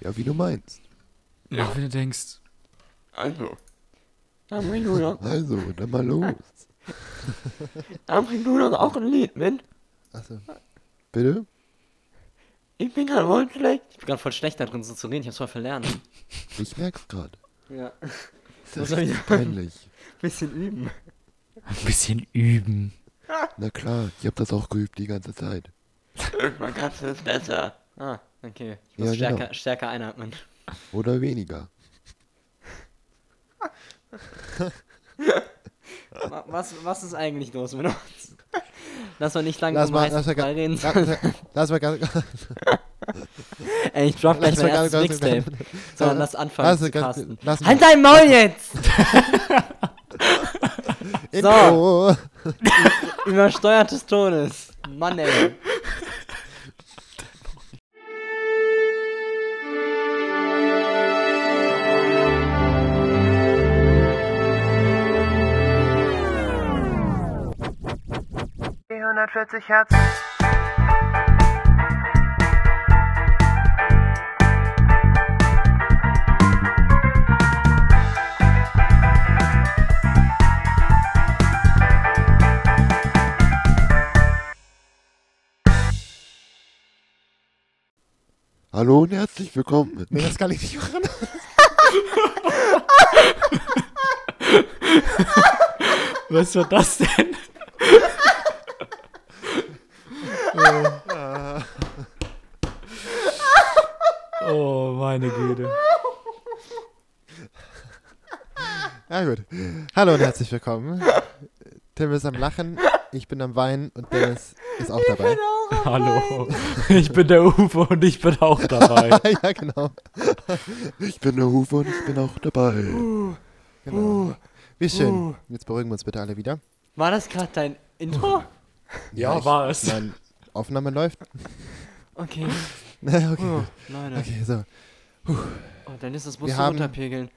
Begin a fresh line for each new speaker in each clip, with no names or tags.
Ja, wie du meinst.
Ja, wenn du denkst,
Also. Da bringt du noch,
Also, dann mal los.
da bringt du noch auch ein Lied mit.
Achso. Bitte?
Ich bin gerade wohl schlecht.
Ich bin gerade voll schlecht da drin, so zu reden. Ich hab's voll verlernt.
Ich merk's gerade.
Ja.
Das
soll
ist richtig peinlich.
Bisschen üben.
ein bisschen üben.
Na klar, ich hab das auch geübt die ganze Zeit.
Irgendwann kannst du es besser.
Ah, okay. Ich muss
Ja, genau.
stärker, stärker einatmen.
Oder weniger.
Wa- Was, was ist eigentlich los mit uns? Lass mal nicht lange
Lass mal, lass mal,
reden.
lass mal ganz,
Ey, ich drop gleich
lass
mein
mal
erstes Mixtape. Sondern lass anfangen
lass
zu
ganz, lass.
Halt dein Maul jetzt!
Intro.
Übersteuertes Todes. Mann, ey.
140 Hertz.
Hallo und herzlich willkommen.
Nee, das kann ich nicht machen.
Was war das denn? oh, meine Güte.
Ja, gut. Hallo und herzlich willkommen. Tim ist am Lachen, ich bin am Weinen und Dennis ist auch dabei.
Hallo. Ich bin der Uwe und ich bin auch dabei.
ja, genau.
Ich bin der Hufe und ich bin auch dabei.
genau. Wie schön. Jetzt beruhigen wir uns bitte alle wieder.
War das gerade dein Intro?
Ja,
ich-
war es.
Nein, Aufnahme läuft.
Okay.
Okay,
Oh,
gut.
Leute.
okay, so.
Oh, dann ist das musst
Wir
du
haben-
runterpegeln.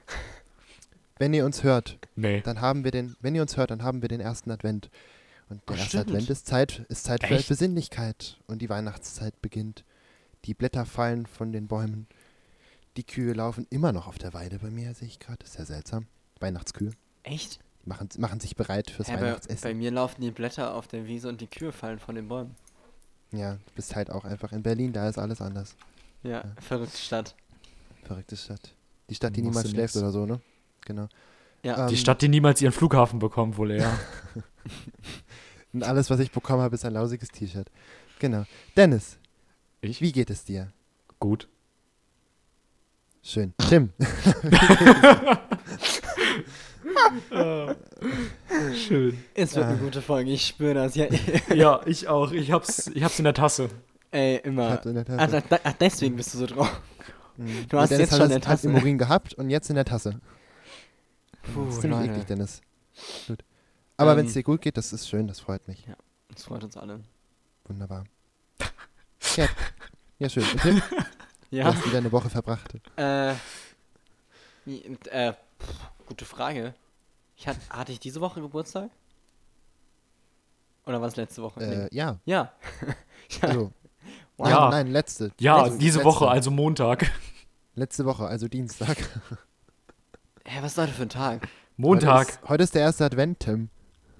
Wenn ihr uns hört,
Nee.
dann haben wir den, wenn ihr uns hört, dann haben wir den ersten Advent. Und der erste
stimmt.
Advent ist Zeit, ist Zeit für? Besinnlichkeit. Und die Weihnachtszeit beginnt. Die Blätter fallen von den Bäumen. Die Kühe laufen immer noch auf der Weide bei mir, sehe ich gerade. Ist ja seltsam. Weihnachtskühe.
Echt?
Die machen, machen sich bereit fürs
bei,
Weihnachtsessen.
bei mir laufen die Blätter auf der Wiese und die Kühe fallen von den Bäumen.
Ja, du bist halt auch einfach in Berlin, da ist alles anders.
Ja, verrückte Stadt.
Verrückte Stadt. Die Stadt, die niemals schläft oder so, ne? Genau.
Ja.
Die
Ähm,
Stadt, die niemals ihren Flughafen bekommt, wohl eher.
Und alles, was ich bekommen habe, ist ein lausiges T-Shirt. Genau. Dennis,
Ich?
wie geht es dir?
Gut.
Schön. Tim,
Schön.
Es wird
Ah.
eine gute Folge, ich spüre das. Ja,
Ja, ich auch. Ich hab's, ich hab's in der Tasse.
ey, immer.
in der
da, ach, deswegen bist du so drauf.
Mhm.
du hast
Dennis
jetzt
hat
schon
hat im
Tasse.
Urin gehabt und jetzt in der Tasse.
Puh,
das ist ziemlich
Leute.
eklig, Dennis. Gut. Aber
Ähm,
wenn es dir gut geht, das ist schön, das freut mich.
Das freut uns alle.
Wunderbar. Ja, ja schön. Und Tim, du
Ja.
hast wieder eine Woche verbracht.
Äh, wie- äh, pff, gute Frage. Ich hat, hatte ich diese Woche Geburtstag? Oder war es letzte Woche?
Äh, ja,
Ja. ja.
also.
Wow.
Ja.
Nein, nein, letzte.
Ja,
letzte,
diese
letzte,
Woche, also Montag.
Letzte Woche, also Dienstag.
Hä, was ist heute für ein Tag?
Montag.
Heute ist, heute ist der erste Advent, Tim.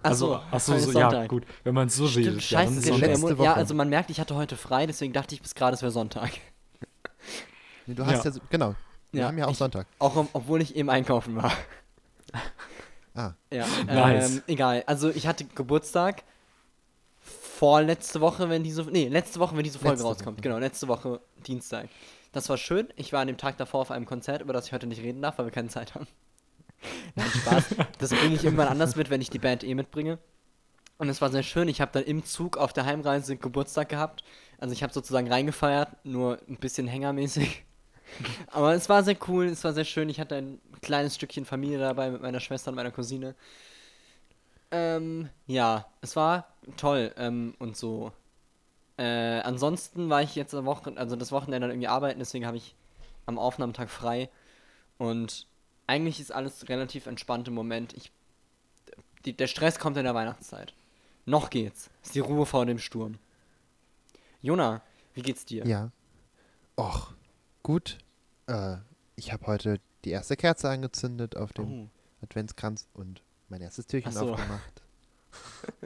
Also,
Achso,
achso,
heute
so, ja, gut. Wenn man es so redet. ja,
scheiße,
dann
es
ist
ja Ja, also man merkt, ich hatte heute frei, deswegen dachte ich bis gerade, es wäre Sonntag.
Nee, Du hast ja,
Ja.
so, genau. Wir
Ja,
haben ja auch
ich-
Sonntag.
Auch ob- obwohl ich eben einkaufen war.
Ah.
Ja,
Nice.
ähm, egal. Also ich hatte Geburtstag vorletzte Woche, wenn diese nee, letzte Woche, wenn diese Folge
Letzte
rauskommt.
Woche.
Genau, letzte Woche Dienstag. Das war schön. Ich war an dem Tag davor auf einem Konzert, über das ich heute nicht reden darf, weil wir keine Zeit haben. Nein, Spaß. Das bringe ich irgendwann anders mit, wenn ich die Band eh mitbringe. Und es war sehr schön. Ich habe dann im Zug auf der Heimreise Geburtstag gehabt. Also ich habe sozusagen reingefeiert, nur ein bisschen hängermäßig. Aber es war sehr cool, es war sehr schön. Ich hatte ein kleines Stückchen Familie dabei mit meiner Schwester und meiner Cousine. Ähm, ja, es war toll ähm, und so. Äh, ansonsten war ich jetzt am Wochen also das Wochenende dann irgendwie arbeiten, deswegen habe ich am Aufnahmetag frei. Und eigentlich ist alles relativ entspannt im Moment. Ich, die, der Stress kommt in der Weihnachtszeit. Noch geht's. Ist die Ruhe vor dem Sturm. Jona, wie geht's dir?
Ja. Och, gut. Äh, ich habe heute die erste Kerze angezündet auf dem
Oh.
Adventskranz und mein erstes Türchen
so.
aufgemacht.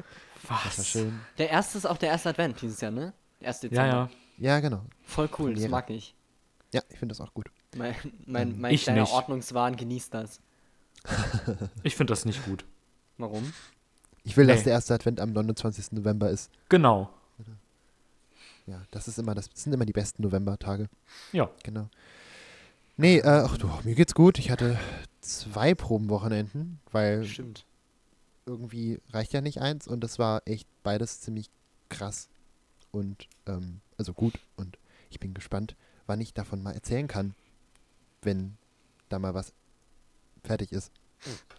Das war
Was?
schön.
Der erste ist auch der erste Advent dieses Jahr, ne? Erste
Ja, ja.
Ja, genau.
Voll cool, das
Premiere.
mag ich.
Ja, ich finde das auch gut.
Mein, mein, mein
Ich
kleiner
nicht.
Ordnungswahn genießt das.
Ich finde das nicht gut.
Warum?
Ich will, dass
Nee.
der erste Advent am 29. November ist.
Genau.
Ja, das ist immer, das sind immer die besten Novembertage.
Ja.
Genau. Nee, äh, ach du, mir geht's gut. Ich hatte zwei Probenwochenenden, weil
Stimmt.
Irgendwie reicht ja nicht eins. Und das war echt beides ziemlich krass. Und ähm, also gut. Und ich bin gespannt, wann ich davon mal erzählen kann, wenn da mal was fertig ist.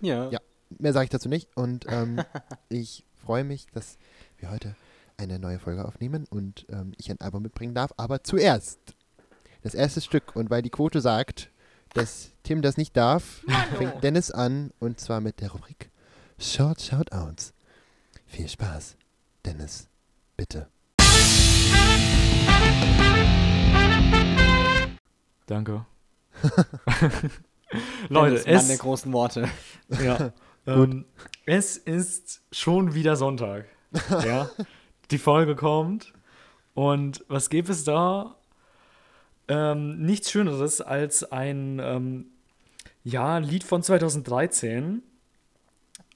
Ja.
Ja. Mehr sage ich dazu nicht. Und ähm, ich freue mich, dass wir heute eine neue Folge aufnehmen und ähm, ich ein Album mitbringen darf, aber zuerst das erste Stück. Und weil die Quote sagt, dass Tim das nicht darf, fängt Dennis an. Und zwar mit der Rubrik Short Shoutouts. Viel Spaß. Dennis, bitte.
Danke. Leute,
Dennis, Mann der
es,
großen Worte.
ja, ähm, es ist schon wieder Sonntag. Ja, die Folge kommt. Und was gibt es da? Ähm, nichts Schöneres als ein ähm, ja, Lied von 2013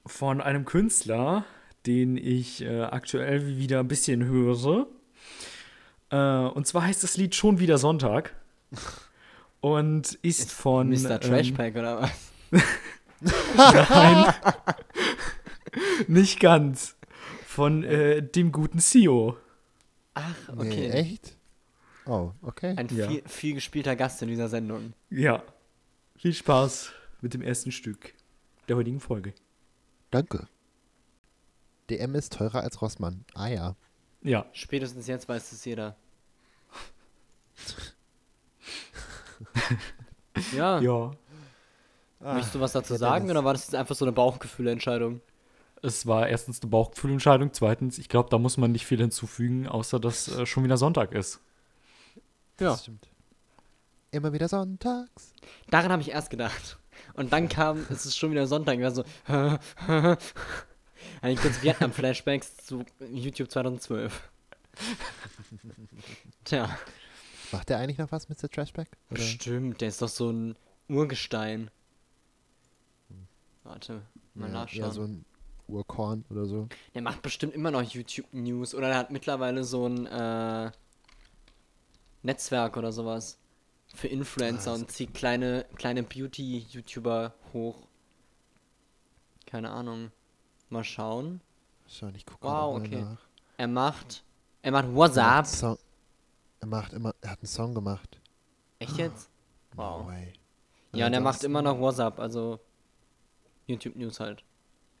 von einem Künstler, den ich äh, aktuell wieder ein bisschen höre. Äh, und zwar heißt das Lied schon wieder Sonntag. Und ist von.
Mr.
ähm,
Trashpack oder was?
Nein. Nicht ganz. Von äh, dem guten CEO.
Ach,
Nee,
okay.
echt? Oh, okay.
Ein
Ja.
viel, viel gespielter Gast in dieser Sendung.
Ja. Viel Spaß mit dem ersten Stück der heutigen Folge.
Danke.
DM ist teurer als Rossmann. Ah ja.
Ja.
Spätestens jetzt weiß es jeder. ja.
Ja.
Möchtest du was dazu
ja,
sagen oder war das jetzt einfach so eine Bauchgefühlentscheidung?
Es war erstens eine Bauchgefühlentscheidung. Zweitens, ich glaube, da muss man nicht viel hinzufügen, außer dass äh, schon wieder Sonntag ist.
Ja.
Das stimmt. Immer wieder sonntags.
Daran habe ich erst gedacht. Und dann kam, es ist schon wieder Sonntag. Ich war so, hatte ich kurz Vietnam-Flashbacks zu YouTube 2012. Tja,
Macht der eigentlich noch was, Mr. Trashback? Oder?
bestimmt, der ist doch so ein Urgestein. Warte, mal
Ja,
nachschauen.
eher so ein Urkorn oder so.
Der macht bestimmt immer noch YouTube-News oder er hat mittlerweile so ein äh, Netzwerk oder sowas für Influencer
Ah,
und zieht kleine, kleine Beauty-YouTuber hoch. Keine Ahnung. Mal schauen.
Schau, ich gucke
Wow,
mal
okay.
nach.
Er macht. Er macht
Er
WhatsApp.
Song, er macht immer, er hat einen Song gemacht.
Echt jetzt?
No
Wow.
way.
Ja, und er macht immer noch WhatsApp, also YouTube-News halt.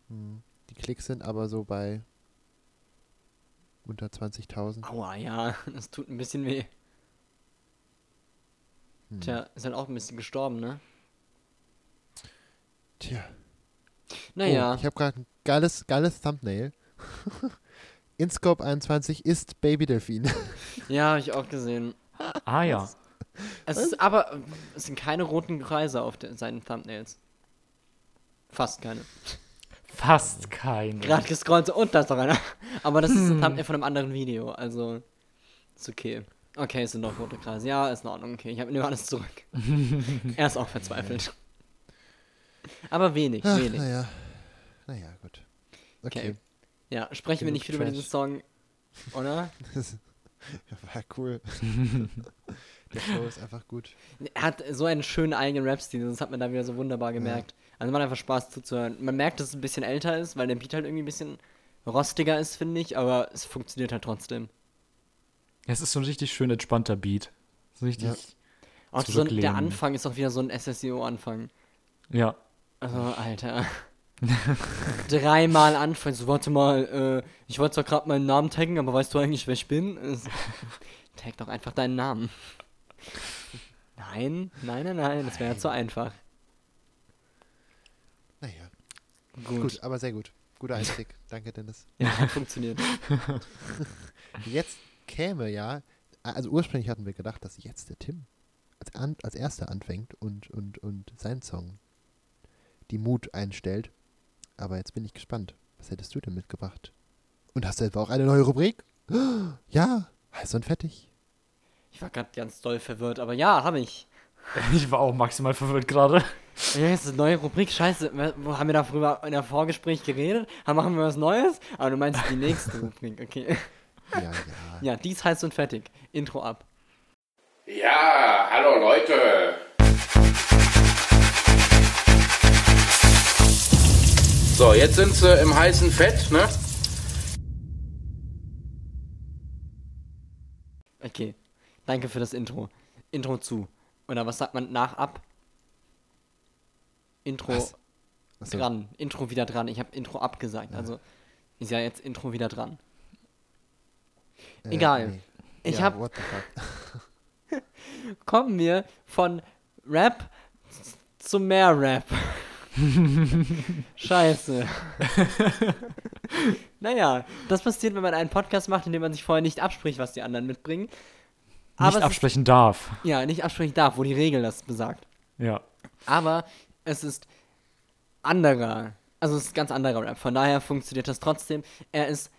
Hm, Die Klicks sind aber so bei unter 20.000.
Aua, ja, das tut ein bisschen weh.
Hm.
Tja, ist halt auch ein bisschen gestorben, ne?
Tja.
Naja.
Oh, ich habe gerade ein geiles, geiles Thumbnail. InScope 21 ist Baby Delfin.
Ja, habe ich auch gesehen.
Ah ja.
Es ist aber, es sind keine roten Kreise auf den, seinen Thumbnails. Fast keine.
Fast keine.
Gerade gescrollt und da ist doch einer. Aber das ist ein Thumbnail von einem anderen Video, also ist okay. Okay, es sind noch rote Kreise. Ja, ist in Ordnung. Okay, ich habe nehme alles zurück. er ist auch verzweifelt. Aber wenig,
Ach,
wenig.
naja. Naja, gut. Okay.
Okay. Ja, sprechen wir
Genug
nicht viel über
Trash.
diesen Song, oder?
Das war cool. Der Flow ist einfach gut.
Er hat so einen schönen eigenen Rap-Stil, das hat man da wieder so wunderbar gemerkt. Also man hat einfach Spaß zuzuhören. Man merkt, dass es ein bisschen älter ist, weil der Beat halt irgendwie ein bisschen rostiger ist, finde ich, aber es funktioniert halt trotzdem.
Es ist so ein richtig schön entspannter Beat. So richtig.
Ja.
Auch so ein, der Anfang ist auch wieder so ein SSEO-Anfang.
Ja.
Also, Alter. Dreimal anfangen, so, warte mal, äh, ich wollte zwar gerade meinen Namen taggen, aber weißt du eigentlich, wer ich bin? Tag doch einfach deinen Namen. Nein, nein, nein, nein, das wäre zu einfach.
Naja.
Gut.
Gut, aber sehr gut. Guter Einstieg. Danke, Dennis.
Ja, hat funktioniert.
Jetzt käme ja, also ursprünglich hatten wir gedacht, dass jetzt der Tim als, an, als erster anfängt und, und, und seinen Song die Mut einstellt. Aber jetzt bin ich gespannt. Was hättest du denn mitgebracht? Und hast du etwa auch eine neue Rubrik? Ja, heiß und fettig.
Ich war gerade ganz doll verwirrt, aber ja, habe ich.
Ich war auch maximal verwirrt gerade.
Ja, jetzt ist eine neue Rubrik, scheiße. Wo haben wir darüber in der Vorgespräch geredet? Machen wir was Neues? Aber du meinst die nächste Rubrik, okay.
Ja, ja.
Ja, dies heiß und fertig. Intro ab.
Ja, hallo Leute. So, jetzt sind sie im heißen Fett, ne?
Okay. Danke für das Intro. Intro zu. Oder was sagt man nach ab? Intro
Was? Achso,
dran. Intro wieder dran. Ich habe Intro abgesagt. Also ist ja jetzt Intro wieder dran.
Äh,
egal.
nee.
Ich
ja,
hab-
What the fuck?
Kommen wir von Rap zu mehr Rap. Scheiße. naja, das passiert, wenn man einen Podcast macht, in dem man sich vorher nicht abspricht, was die anderen mitbringen.
Nicht
es ist-
absprechen darf.
Ja, nicht absprechen darf, wo die Regel das besagt.
Ja.
Aber es ist anderer. Also es ist ganz anderer Rap. Von daher funktioniert das trotzdem. Er ist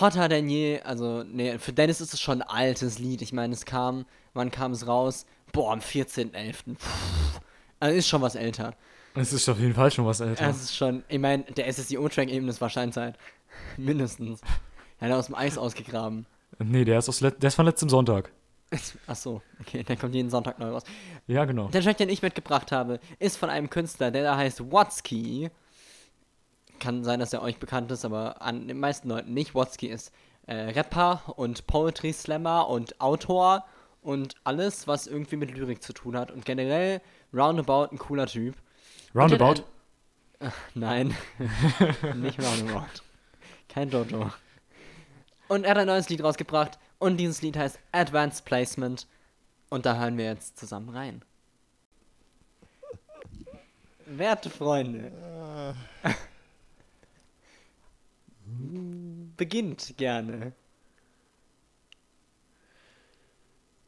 hotter denn je. Also, nee, für Dennis ist es schon ein altes Lied. Ich meine, es kam, wann kam es raus? Boah, am 14.11. Puh. Also ist schon was älter.
Es ist auf jeden Fall schon was älter.
Es ist schon, ich meine, der SSIO-Track eben, das war Scheinzeit. Mindestens. Er hat aus dem Eis ausgegraben.
nee, der ist, aus der ist von letztem Sonntag.
Ach so, okay, der kommt jeden Sonntag neu raus.
Ja, genau.
Der Track, den ich mitgebracht habe, ist von einem Künstler, der da heißt Watsky. Kann sein, dass er euch bekannt ist, aber an den meisten Leuten nicht. Watsky ist äh, Rapper und Poetry Slammer und Autor und alles, was irgendwie mit Lyrik zu tun hat. Und generell roundabout ein cooler Typ.
Roundabout.
Nein, nicht roundabout. Kein Jojo. Und er hat ein neues Lied rausgebracht und dieses Lied heißt Advanced Placement. Und da hören wir jetzt zusammen rein. Werte Freunde. Beginnt gerne.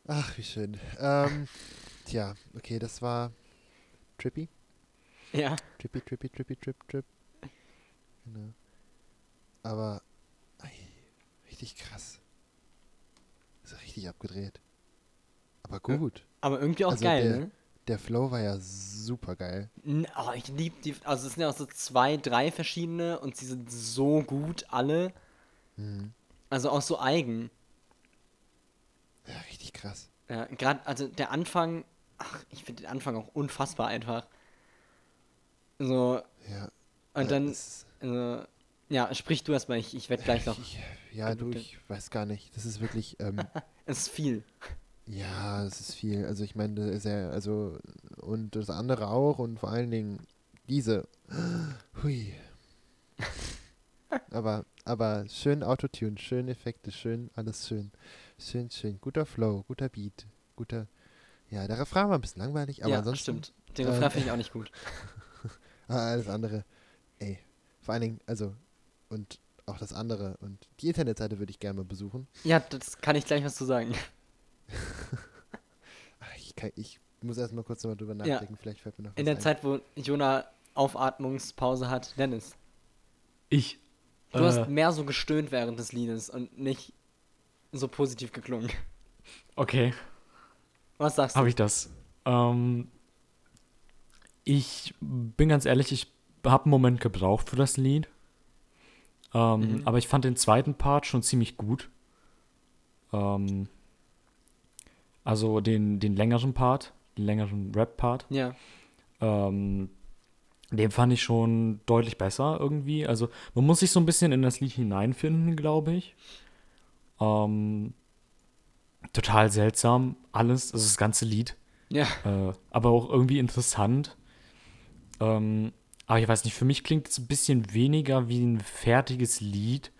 Ach, wie schön. Ähm, tja, okay, das war Trippy.
Ja.
Trippy, trippy, trippy, trip, trip. Genau. Aber, ei, richtig krass. Ist richtig abgedreht. Aber gut.
Aber irgendwie auch
Also
geil,
der-
ne?
Der Flow war ja super geil.
Oh, ich liebe die. Also es sind ja auch so zwei, drei verschiedene und sie sind so gut alle.
Mhm.
Also auch so eigen.
Ja, richtig krass.
Ja, gerade, also der Anfang, ach, ich finde den Anfang auch unfassbar einfach. So,
Ja.
und
äh,
dann, also, ja, sprich du erstmal, ich, ich werde gleich noch.
Ich, ja, du, ich weiß gar nicht. Das ist wirklich, ähm,
Es ist viel.
Ja, es ist viel. Also ich meine, das ist ja, also, und das andere auch und vor allen Dingen diese. Hui. aber, aber schön Autotune, schön Effekte, schön, alles schön. Schön, schön. Guter Flow, guter Beat, guter. Ja, der Refrain war ein bisschen langweilig, aber
ja,
ansonsten.
stimmt. Den
ähm,
Refrain finde ich auch nicht gut.
Ah, alles andere. Ey. Vor allen Dingen, also, und auch das andere. Und die Internetseite würde ich gerne mal besuchen.
Ja, das kann ich gleich was zu sagen.
Ich, kann, ich muss erst mal kurz nochmal drüber
Ja.
nachdenken. Vielleicht fällt mir noch was
In der
ein.
Zeit, wo Jonah Aufatmungspause hat, Dennis.
Ich.
Du
äh,
hast mehr so gestöhnt während des Liedes und nicht so positiv geklungen.
okay,
Was sagst du?
habe ich das. Ähm, ich bin ganz ehrlich, ich habe einen Moment gebraucht für das Lied. Ähm, Aber ich fand den zweiten Part schon ziemlich gut. Ähm, also den, den längeren Part, den längeren Rap-Part.
Ja.
Ähm, den fand ich schon deutlich besser irgendwie. Also man muss sich so ein bisschen in das Lied hineinfinden, glaube ich. Ähm, total seltsam, alles, also das ganze Lied.
Ja.
Äh, aber auch irgendwie interessant. Ähm, aber ich weiß nicht, für mich klingt es ein bisschen weniger wie ein fertiges Lied,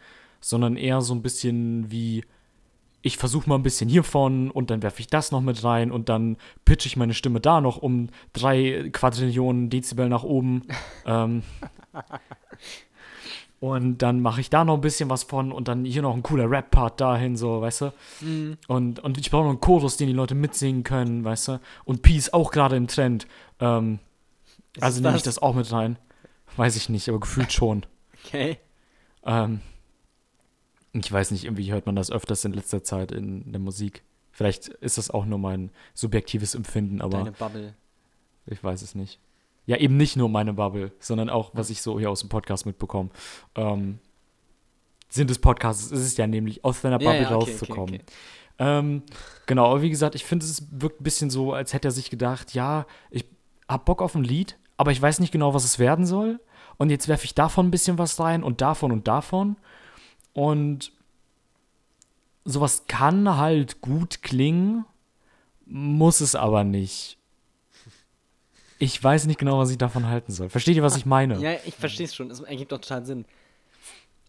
sondern eher so ein bisschen wie, ich versuche mal ein bisschen hiervon und dann werfe ich das noch mit rein und dann pitche ich meine Stimme da noch um drei Quadrillionen Dezibel nach oben. ähm, Und dann mache ich da noch ein bisschen was von und dann hier noch ein cooler Rap-Part dahin, so, weißt du?
Mhm.
Und, und ich brauche noch einen Chorus, den die Leute mitsingen können, weißt du? Und Peace auch gerade im Trend. Ähm,
Ist
also nehme ich
das?
das auch mit rein. Weiß ich nicht, aber gefühlt schon.
Okay.
Ähm, ich weiß nicht, irgendwie hört man das öfters in letzter Zeit in der Musik. Vielleicht ist das auch nur mein subjektives Empfinden, aber
Deine Bubble.
ich weiß es nicht. Ja, eben nicht nur meine Bubble, sondern auch, was ich so hier aus dem Podcast mitbekomme. Ähm, Sinn des Podcasts ist es ja nämlich, aus deiner
Ja,
Bubble
ja, okay, okay,
rauszukommen.
okay.
Ähm, genau, aber wie gesagt, ich finde, es wirkt ein bisschen so, als hätte er sich gedacht, ja, ich hab Bock auf ein Lied, aber ich weiß nicht genau, was es werden soll. Und jetzt werfe ich davon ein bisschen was rein und davon und davon. Und sowas kann halt gut klingen, muss es aber nicht. Ich weiß nicht genau, was ich davon halten soll. Versteht ihr, was ich meine?
Ja, ich verstehe es schon. Es ergibt doch total Sinn.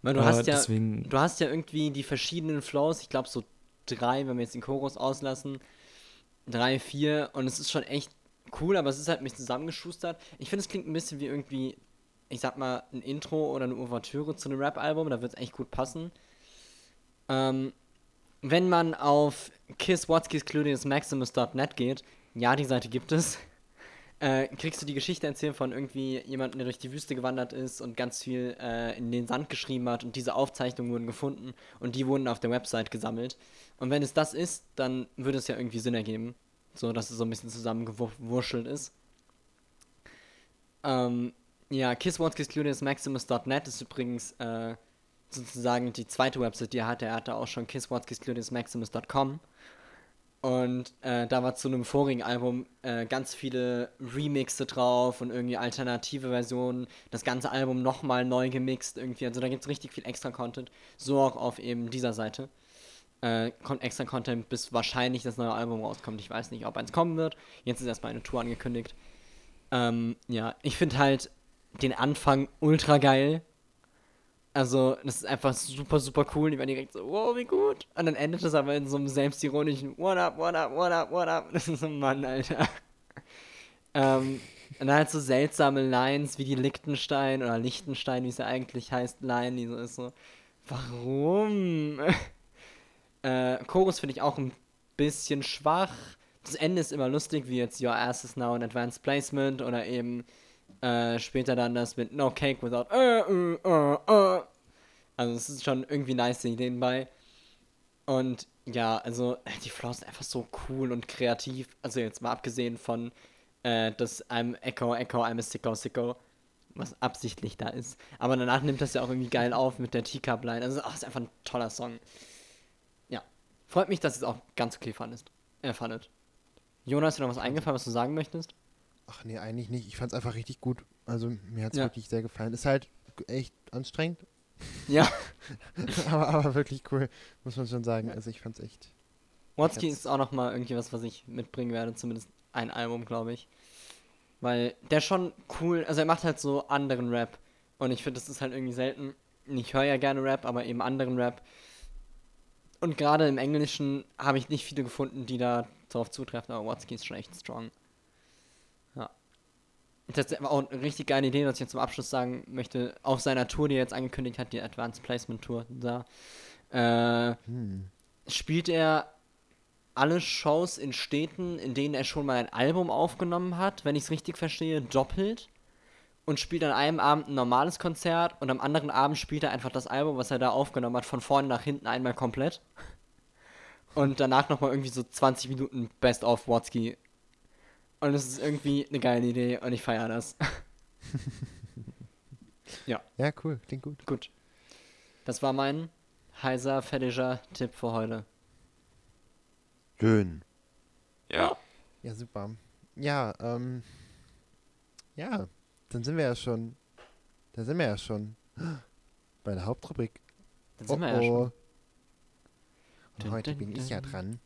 Weil du
Äh,
hast ja,
deswegen-
du hast ja irgendwie die verschiedenen Flows. Ich glaube so drei, wenn wir jetzt den Chorus auslassen, drei, vier. Und es ist schon echt cool, aber es ist halt nicht zusammengeschustert. Ich finde, es klingt ein bisschen wie irgendwie, ich sag mal, ein Intro oder eine Ouvertüre zu einem Rap-Album. Da wird es echt gut passen. Ähm, wenn man auf kisswhatskisscludiusmaximus.net geht, ja, die Seite gibt es, äh, kriegst du die Geschichte erzählt von irgendwie jemandem, der durch die Wüste gewandert ist und ganz viel äh, in den Sand geschrieben hat und diese Aufzeichnungen wurden gefunden und die wurden auf der Website gesammelt. Und wenn es das ist, dann würde es ja irgendwie Sinn ergeben, so dass es so ein bisschen zusammengewurschtelt ist. Ähm, ja, kisswhatskisscludiusmaximus.net ist übrigens äh, sozusagen die zweite Website, die er hatte. Er hatte auch schon kisswhatskisscludiusmaximus.com. Und äh, da war zu einem vorigen Album äh, ganz viele Remixe drauf und irgendwie alternative Versionen. Das ganze Album nochmal neu gemixt irgendwie. Also da gibt es richtig viel extra Content. So auch auf eben dieser Seite. Äh, kommt extra Content, bis wahrscheinlich das neue Album rauskommt. Ich weiß nicht, ob eins kommen wird. Jetzt ist erstmal eine Tour angekündigt. Ähm, ja, ich finde halt den Anfang ultra geil. Also, das ist einfach super, super cool. Die waren direkt so, wow, wie gut. Und dann endet es aber in so einem selbstironischen What up, what up, what up, what up. Das ist so ein Mann, Alter. ähm, und dann halt so seltsame Lines wie die Lichtenstein oder Lichtenstein, wie es ja eigentlich heißt, Line, die so ist so, warum? äh, Chorus finde ich auch ein bisschen schwach. Das Ende ist immer lustig, wie jetzt Your Ass is now an Advanced Placement oder eben äh, später dann das mit No Cake Without äh, äh, äh, äh. Also es ist schon irgendwie nice Ideen bei. Und ja, also die Flows sind einfach so cool und kreativ. Also jetzt mal abgesehen von äh, das I'm Echo, Echo, I'm a Sicko, Sicko, was absichtlich da ist. Aber danach nimmt das ja auch irgendwie geil auf mit der Teacup-Line. Also ach, ist einfach ein toller Song. Ja, freut mich, dass ihr es auch ganz okay fandest. Äh, fandet. Jonas, dir noch was eingefallen, was du sagen möchtest?
Ach nee, eigentlich nicht. Ich fand's einfach richtig gut. Also mir hat's
Ja.
wirklich sehr gefallen. Ist halt echt anstrengend,
Ja.
aber, aber wirklich cool, muss man schon sagen. Also ich fand's echt.
Watsky ist auch noch mal irgendwie was, was ich mitbringen werde, zumindest ein Album, glaube ich. Weil der schon cool, also er macht halt so anderen Rap. Und ich finde, das ist halt irgendwie selten. Ich höre ja gerne Rap, aber eben anderen Rap. Und gerade im Englischen habe ich nicht viele gefunden, die da drauf zutreffen, aber Watsky ist schon echt strong. Das ist auch eine richtig geile Idee, was ich jetzt zum Abschluss sagen möchte. Auf seiner Tour, die er jetzt angekündigt hat, die Advanced Placement Tour, da, äh,
Hm.
spielt er alle Shows in Städten, in denen er schon mal ein Album aufgenommen hat, wenn ich es richtig verstehe, doppelt. Und spielt an einem Abend ein normales Konzert und am anderen Abend spielt er einfach das Album, was er da aufgenommen hat, von vorne nach hinten einmal komplett. Und danach nochmal irgendwie so 20 Minuten Best of Watsky. Und es ist irgendwie eine geile Idee und ich feiere das.
Ja, cool, klingt gut.
Gut. Das war mein heiser, fettischer Tipp für heute.
Schön.
Ja.
Ja, super. Ja, ähm. Ja, dann sind wir ja schon. Da sind wir ja schon. Bei der Hauptrubrik.
Dann sind wir ja schon.
Und
Dun,
heute
dun,
bin ich ja dran.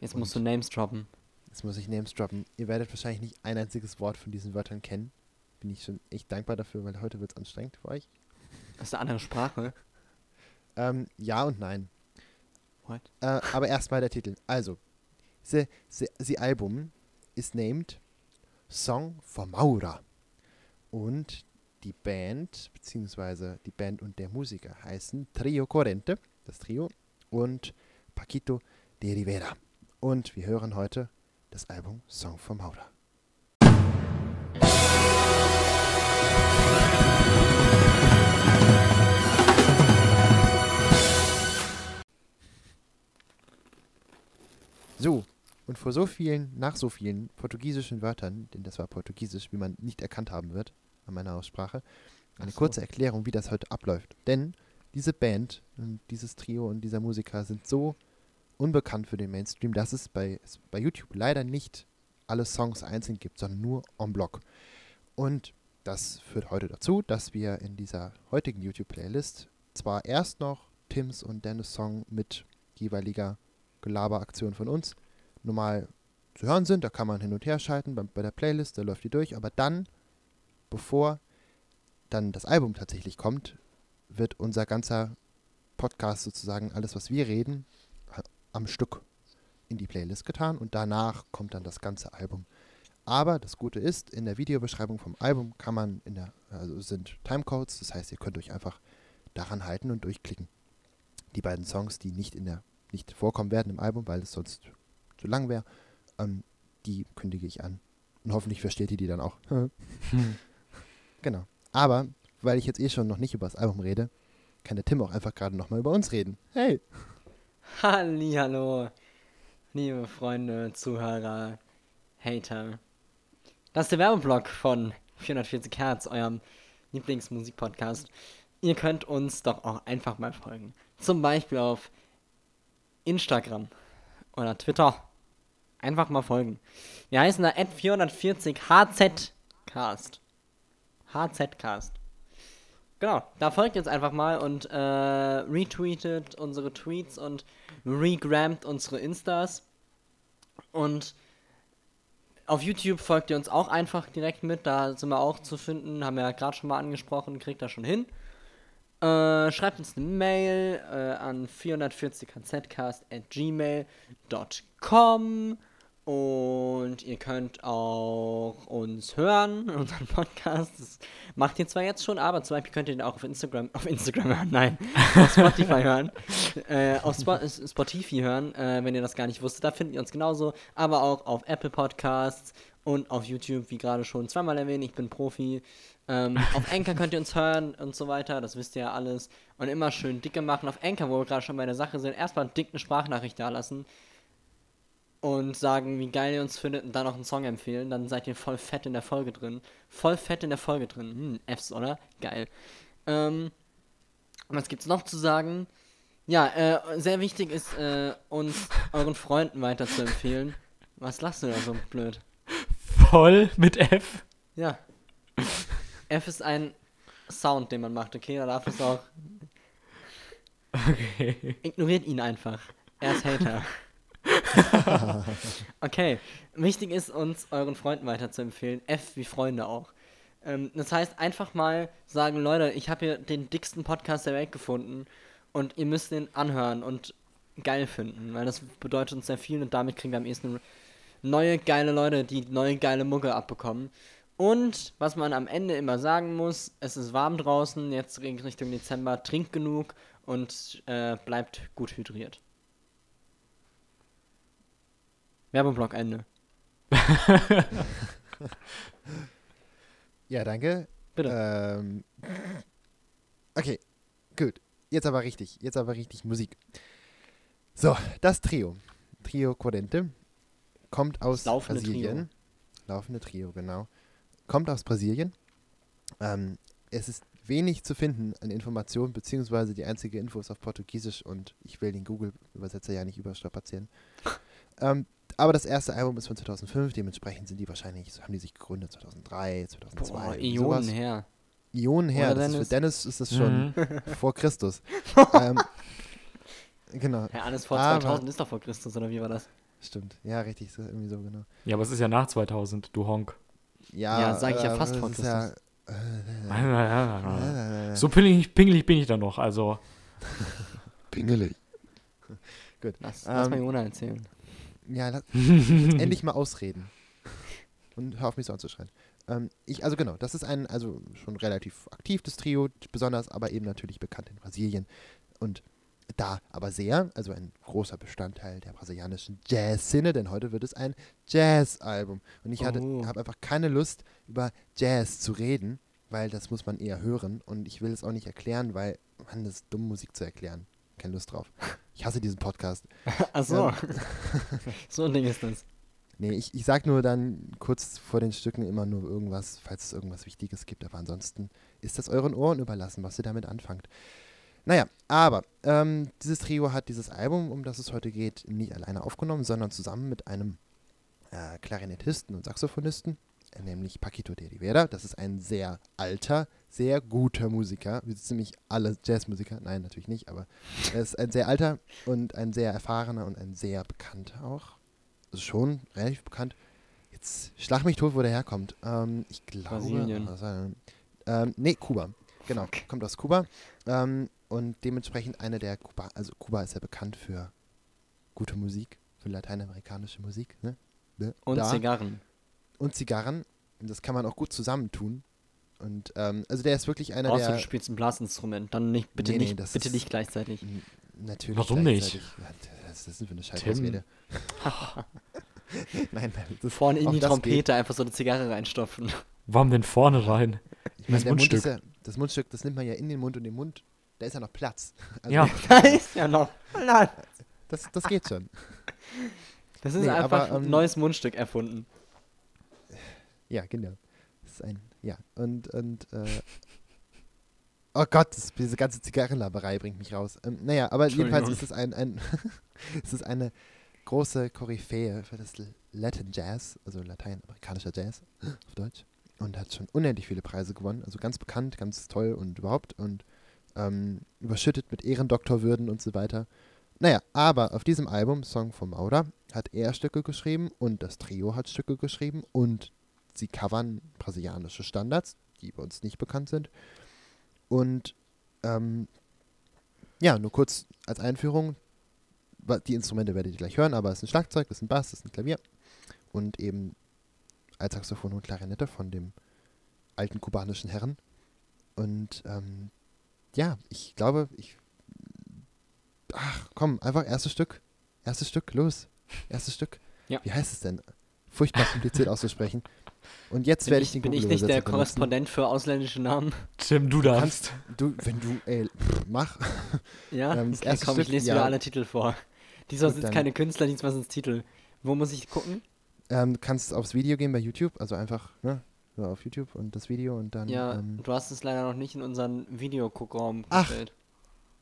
Jetzt musst du Names droppen.
Jetzt muss ich Names droppen. Ihr werdet wahrscheinlich nicht ein einziges Wort von diesen Wörtern kennen. Bin ich schon echt dankbar dafür, weil heute wird es anstrengend für euch.
Das ist eine andere Sprache.
Ähm, ja und nein.
What?
Äh, aber erstmal der Titel. Also, the, the, the Album is named Song for Maura. Und die Band, beziehungsweise die Band und der Musiker heißen Trio Corrente, das Trio, und Paquito de Rivera. Und wir hören heute das Album Song vom Maurer. So, und vor so vielen, nach so vielen portugiesischen Wörtern, denn das war portugiesisch, wie man nicht erkannt haben wird an meiner Aussprache, eine
so.
kurze Erklärung, wie das heute abläuft. Denn diese Band und dieses Trio und dieser Musiker sind so unbekannt für den Mainstream, dass es bei, bei YouTube leider nicht alle Songs einzeln gibt, sondern nur en bloc. Und das führt heute dazu, dass wir in dieser heutigen YouTube-Playlist zwar erst noch Tims und Dennis Song mit jeweiliger Gelaberaktion von uns normal zu hören sind, da kann man hin und her schalten bei, bei der Playlist, da läuft die durch, aber dann, bevor dann das Album tatsächlich kommt, wird unser ganzer Podcast sozusagen, alles was wir reden, am Stück in die Playlist getan und danach kommt dann das ganze Album. Aber das Gute ist, in der Videobeschreibung vom Album kann man in der, also sind Timecodes, das heißt, ihr könnt euch einfach daran halten und durchklicken. Die beiden Songs, die nicht in der, nicht vorkommen werden im Album, weil es sonst zu lang wäre, ähm, die kündige ich an. Und hoffentlich versteht ihr die dann auch. genau. Aber, weil ich jetzt eh schon noch nicht über das Album rede, kann der Tim auch einfach gerade nochmal über uns reden. Hey!
Hallihallo, liebe Freunde, Zuhörer, Hater. Das ist der Werbeblock von 440 Hertz, eurem Lieblingsmusikpodcast. Ihr könnt uns doch auch einfach mal folgen. Zum Beispiel auf Instagram oder Twitter. Einfach mal folgen. Wir heißen da 440 HZcast. HZcast. Genau, da folgt jetzt einfach mal und äh, retweetet unsere Tweets und regrammt unsere Instas. Und auf YouTube folgt ihr uns auch einfach direkt mit, da sind wir auch zu finden, haben wir ja gerade schon mal angesprochen, kriegt das schon hin. Äh, schreibt uns eine Mail äh, an 440kzcast at gmail.com und ihr könnt auch uns hören, unseren Podcast. Das macht ihr zwar jetzt schon, aber zum Beispiel könnt ihr den auch auf Instagram, auf Instagram hören, nein, auf Spotify hören. Äh, auf Spo Spotify hören, äh, wenn ihr das gar nicht wusstet. Da findet ihr uns genauso, aber auch auf Apple Podcasts und auf YouTube, wie gerade schon zweimal erwähnt. Ich bin Profi. Ähm, auf Anchor könnt ihr uns hören und so weiter, das wisst ihr ja alles. Und immer schön dicke machen. Auf Anchor, wo wir gerade schon bei der Sache sind, erstmal dick eine Sprachnachricht da lassen und sagen, wie geil ihr uns findet und dann noch einen Song empfehlen, dann seid ihr voll fett in der Folge drin. Voll fett in der Folge drin. Hm, Fs, oder? Geil. Ähm, und was gibt's noch zu sagen? Ja, äh, sehr wichtig ist, äh, uns euren Freunden weiter zu empfehlen. Was lachst du da so blöd?
Voll mit F.
Ja. F ist ein Sound, den man macht, okay? Da darf es auch.
Okay.
Ignoriert ihn einfach. Er ist Hater. okay. Wichtig ist, uns euren Freunden weiterzuempfehlen. F wie Freunde auch. Ähm, das heißt, einfach mal sagen, Leute, ich habe hier den dicksten Podcast der Welt gefunden und ihr müsst den anhören und geil finden, weil das bedeutet uns sehr viel und damit kriegen wir am ehesten neue geile Leute, die neue geile Mucke abbekommen. Und was man am Ende immer sagen muss, es ist warm draußen, jetzt Richtung Dezember, trinkt genug und äh, bleibt gut hydriert. Werbeblock Ende.
Ja, danke.
Bitte.
Ähm, okay, gut. Jetzt aber richtig. Jetzt aber richtig Musik. So, das Trio. Trio Quadente. Kommt aus
Laufende
Brasilien. Laufende Trio, genau. Kommt aus Brasilien. Ähm, es ist wenig zu finden an Informationen, beziehungsweise die einzige Info ist auf Portugiesisch und ich will den Google-Übersetzer ja nicht überstrapazieren. ähm, aber das erste Album ist von 2005, dementsprechend sind die wahrscheinlich, haben die sich gegründet 2003, 2002.
Boah, Ionen
sowas.
her.
Ionen her. Ist für
Dennis?
Dennis ist das schon
Mhm.
vor Christus. ähm, genau,
Ja, alles vor
Aber-
2000 ist doch vor Christus, oder wie war das?
stimmt. Ja, richtig, so, irgendwie so, genau.
Ja, aber es ist ja nach 2000, du Honk.
Ja,
Ja, sag ich ja fast vor
ist ja,
So pingelig, pingelig bin ich dann noch, also.
Pingelig.
gut.
Lass, lass mal
Ähm,
Jona erzählen.
Ja, lass, jetzt endlich mal ausreden. Und hör auf mich so anzuschreien. Ähm, ich, also genau, das ist ein, also schon relativ aktives Trio, besonders aber eben natürlich bekannt in Brasilien. Und da aber sehr, also ein großer Bestandteil der brasilianischen Jazz-Szene, denn heute wird es ein Jazz-Album. Und ich hatte,
Oh.
habe einfach keine Lust, über Jazz zu reden, weil das muss man eher hören. Und ich will es auch nicht erklären, weil, man, das ist dumm, Musik zu erklären. Keine Lust drauf. Ich hasse diesen Podcast.
Achso.
Ja.
so ein Ding ist das.
Nee, ich, ich sag nur dann kurz vor den Stücken immer nur irgendwas, falls es irgendwas Wichtiges gibt. Aber ansonsten ist das euren Ohren überlassen, was ihr damit anfangt. Naja, aber ähm, dieses Trio hat dieses Album, um das es heute geht, nicht alleine aufgenommen, sondern zusammen mit einem äh, Klarinettisten und Saxophonisten, äh, nämlich Paquito de Rivera. Das ist ein sehr alter, sehr guter Musiker, wie ziemlich alle Jazzmusiker. Nein, natürlich nicht, aber er ist ein sehr alter und ein sehr erfahrener und ein sehr bekannter auch. Also schon relativ bekannt. Jetzt schlag mich tot, wo der herkommt. Ähm, ich glaube.
Brasilien.
Ähm, nee, Kuba. Genau, kommt aus Kuba. Ähm, und dementsprechend eine der Kuba, also Kuba ist ja bekannt für gute Musik, für lateinamerikanische Musik, ne? Ne?
Und
Da.
Zigarren.
Und Zigarren. Und das kann man auch gut zusammentun. Und ähm, also der ist wirklich einer
Außer
der.
du spielst ein Blasinstrument. Dann nicht, bitte
Nee, nee,
nicht,
das
bitte
ist-
nicht gleichzeitig.
Natürlich.
Warum nicht?
Was ist das denn für eine Scheißausrede? nein, nein.
Vorne in die Trompete einfach so eine Zigarre reinstopfen.
Warum denn vorne rein?
Ich meine,
Das Mundstück.
ist ja, das Mundstück, das nimmt man ja in den Mund und den Mund, da ist ja noch Platz. Also,
Ja.
da ist ja noch. Nein.
Das, das geht schon.
Das ist
Nee,
einfach
aber,
ein
ähm,
neues Mundstück erfunden.
Ja, genau. Das ist ein, ja, und, und, äh, oh Gott, das, diese ganze Zigarrenlaberei bringt mich raus. Ähm, naja, aber jedenfalls ist es ein, ein es ist eine große Koryphäe für das Latin Jazz, also lateinamerikanischer Jazz auf Deutsch. Und hat schon unendlich viele Preise gewonnen. Also ganz bekannt, ganz toll und überhaupt. Und ähm, überschüttet mit Ehrendoktorwürden und so weiter. Naja, aber auf diesem Album, Song von Mauder, hat er Stücke geschrieben und das Trio hat Stücke geschrieben und sie covern brasilianische Standards, die bei uns nicht bekannt sind. Und ähm, ja, nur kurz als Einführung, die Instrumente werdet ihr gleich hören, aber es ist ein Schlagzeug, es ist ein Bass, es ist ein Klavier und eben Altsaxophon und Klarinette von dem alten kubanischen Herren. Und ähm, ja, ich glaube, ich. Ach, komm, einfach erstes Stück. Erstes Stück, los. Erstes Stück.
Ja.
Wie heißt es denn? Furchtbar kompliziert auszusprechen. Und jetzt
Bin
werde
ich,
ich den
bin ich nicht der
benutzen.
Korrespondent für ausländische Namen?
Tim, du darfst.
Du, wenn du, ey, mach.
Ja?
Ähm, das
okay,
erste
komm, ich
Stück,
lese
ja.
wieder alle Titel vor. Diesmal sind es keine Künstler, diesmal sind es Titel. Wo muss ich gucken?
Ähm, du kannst aufs Video gehen bei YouTube, also einfach, ne? So auf YouTube und das Video und dann.
Ja,
Ähm,
du hast es leider noch nicht in unseren Videoguckraum
Ach,
gestellt.